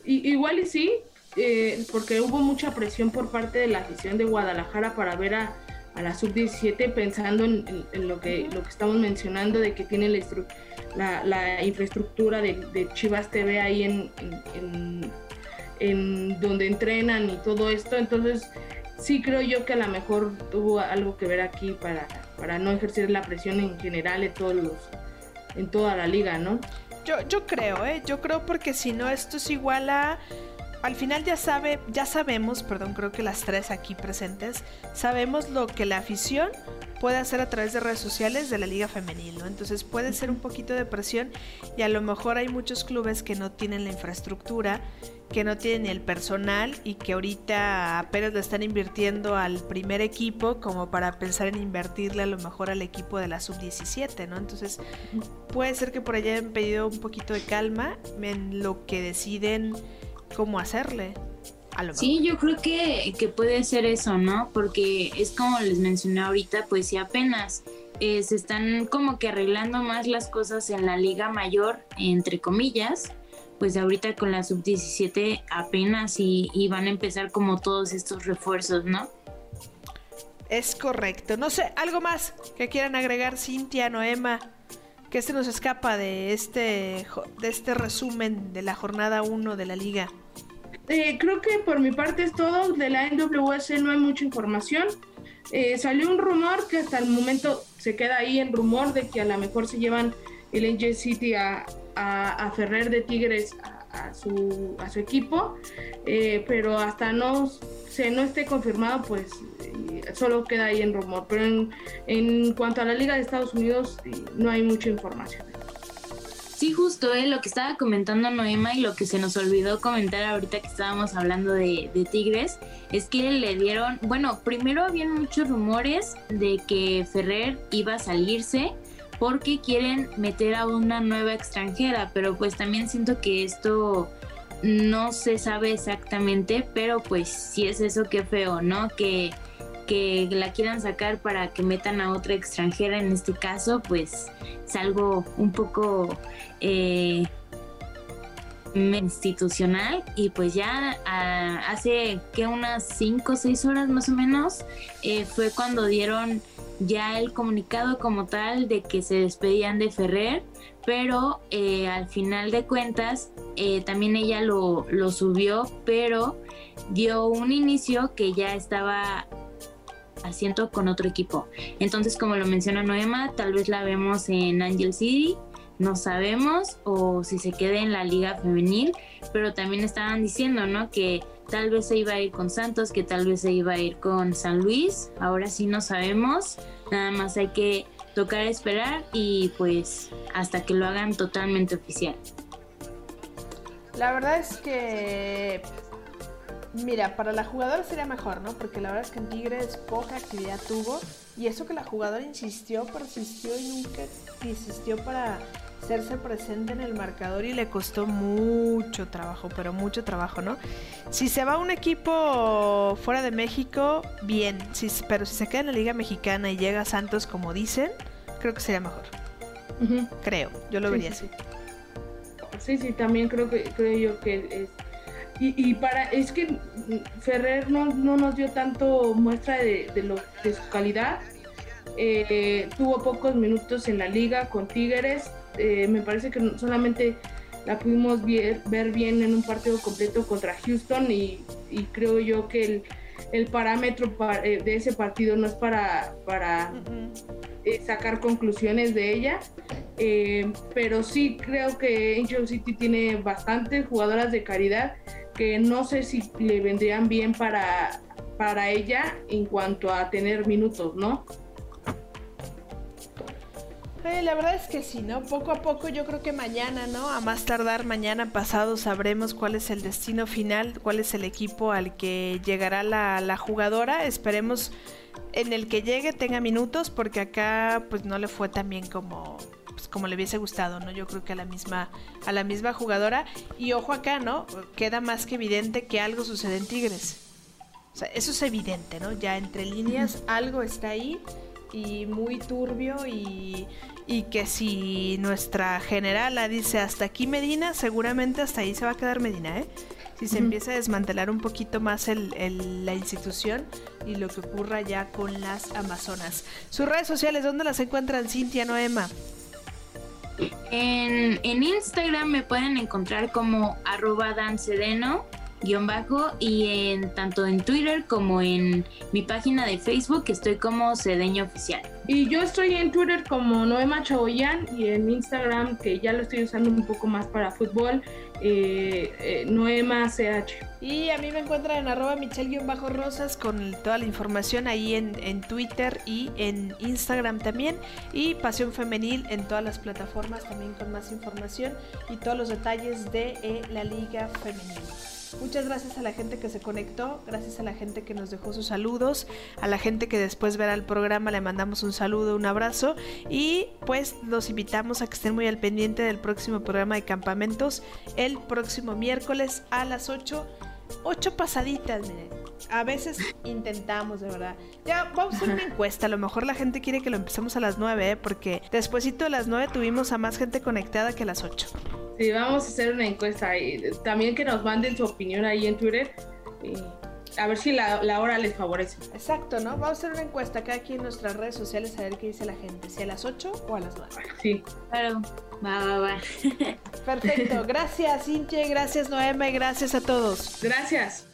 Y, igual y sí, eh, porque hubo mucha presión por parte de la afición de Guadalajara para ver a, la sub-17 pensando en, lo, que, lo que estamos mencionando de que tiene la, la, infraestructura de, Chivas TV ahí en en donde entrenan y todo esto. Entonces, sí creo yo que a lo mejor tuvo algo que ver aquí para, para no ejercer la presión en general en todos los, en toda la liga, ¿no? Yo, yo creo, ¿eh? Yo creo porque si no, esto es igual a. Al final ya sabe, ya sabemos, perdón, creo que las tres aquí presentes, sabemos lo que la afición puede hacer a través de redes sociales de la liga femenil, ¿no? Entonces puede ser un poquito de presión y a lo mejor hay muchos clubes que no tienen la infraestructura que no tienen el personal y que ahorita apenas le están invirtiendo al primer equipo como para pensar en invertirle a lo mejor al equipo de la sub-17, ¿no? Entonces puede ser que por allá hayan pedido un poquito de calma en lo que deciden cómo hacerle. sí, yo creo que, que, puede ser eso, ¿no? Porque es como les mencioné ahorita, pues si apenas eh, se están como que arreglando más las cosas en la liga mayor, entre comillas, pues ahorita con la sub-17 apenas y, van a empezar como todos estos refuerzos, ¿no? Es correcto. No sé, algo más que quieran agregar Cintia, Noema, que se nos escapa de este, de este resumen de la jornada 1 de la liga. Eh, creo que por mi parte es todo. De la NWS no hay mucha información. Eh, salió un rumor que hasta el momento se queda ahí en rumor de que a lo mejor se llevan el Angel City a, a, Ferrer de Tigres a, a su equipo, eh, pero hasta no se no esté confirmado, pues eh, solo queda ahí en rumor. Pero en, en cuanto a la Liga de Estados Unidos, eh, no hay mucha información. Sí, justo eh, lo que estaba comentando Noema y lo que se nos olvidó comentar ahorita que estábamos hablando de, de, Tigres es que le dieron, bueno, primero habían muchos rumores de que Ferrer iba a salirse porque quieren meter a una nueva extranjera, pero pues también siento que esto no se sabe exactamente, pero pues si es eso, qué feo, ¿no? Que, que la quieran sacar para que metan a otra extranjera en este caso, pues es algo un poco eh, institucional y pues ya hace que unas 5 o 6 horas más o menos eh, fue cuando dieron ya el comunicado como tal de que se despedían de Ferrer, pero eh, al final de cuentas eh, también ella lo, lo subió, pero dio un inicio que ya estaba haciendo con otro equipo. Entonces, como lo menciona Noema, tal vez la vemos en Angel City, no sabemos, o si se quede en la liga femenil, pero también estaban diciendo, ¿no? Que tal vez se iba a ir con Santos, que tal vez se iba a ir con San Luis, ahora sí no sabemos, nada más hay que tocar esperar y pues hasta que lo hagan totalmente oficial. La verdad es que Mira, para la jugadora sería mejor, ¿no? Porque la verdad es que en Tigres poca actividad tuvo. Y eso que la jugadora insistió, persistió y nunca insistió para hacerse presente en el marcador y le costó mucho trabajo, pero mucho trabajo, ¿no? Si se va a un equipo fuera de México, bien, pero si se queda en la Liga Mexicana y llega a Santos como dicen, creo que sería mejor. Creo, yo lo vería así. Sí, sí, también creo que creo yo que y, para, es que Ferrer no, no nos dio tanto muestra de, lo, de su calidad. Eh, tuvo pocos minutos en la liga con Tigres. Eh, me parece que solamente la pudimos ver, bien en un partido completo contra Houston y, creo yo que el, el parámetro eh, de ese partido no es para, para sacar conclusiones de ella. pero sí creo que Angel City tiene bastantes jugadoras de caridad que no sé si le vendrían bien para, para ella en cuanto a tener minutos, ¿no? La verdad es que sí, ¿no? Poco a poco yo creo que mañana, ¿no? A más tardar mañana pasado sabremos cuál es el destino final, cuál es el equipo al que llegará la, la jugadora. Esperemos en el que llegue tenga minutos porque acá pues no le fue tan bien como, pues, como le hubiese gustado, ¿no? Yo creo que a la misma a la misma jugadora y ojo acá, ¿no? Queda más que evidente que algo sucede en Tigres. O sea, eso es evidente, ¿no? Ya entre líneas algo está ahí y muy turbio y, y que si nuestra generala dice hasta aquí Medina, seguramente hasta ahí se va a quedar Medina, ¿eh? Si se empieza a desmantelar un poquito más el, la institución y lo que ocurra ya con las Amazonas. Sus redes sociales, ¿dónde las encuentran Cintia Noema? En, en Instagram me pueden encontrar como arroba dancedeno guion bajo y en tanto en Twitter como en mi página de Facebook estoy como Cedeño Oficial. Y yo estoy en Twitter como Noema Chaboyan y en Instagram que ya lo estoy usando un poco más para fútbol, eh, eh, Noema CH. Y a mí me encuentran en arroba michelle-rosas con toda la información ahí en, en, Twitter y en Instagram también. Y Pasión Femenil en todas las plataformas también con más información y todos los detalles de eh, la Liga Femenil. Muchas gracias a la gente que se conectó, gracias a la gente que nos dejó sus saludos, a la gente que después verá el programa le mandamos un saludo, un abrazo y pues los invitamos a que estén muy al pendiente del próximo programa de campamentos el próximo miércoles a las 8, 8 pasaditas, miren. A veces intentamos, de verdad. Ya, vamos a hacer una encuesta. A lo mejor la gente quiere que lo empecemos a las 9, ¿eh? porque despuésito de las 9 tuvimos a más gente conectada que a las 8. Sí, vamos a hacer una encuesta y también que nos manden su opinión ahí en Twitter. a ver si la, hora les favorece. Exacto, ¿no? Vamos a hacer una encuesta acá aquí en nuestras redes sociales a ver qué dice la gente, si a las 8 o a las 9. Sí. Claro. Va, va, va. Perfecto. Gracias, Inche. Gracias, Noeme. Gracias a todos. Gracias.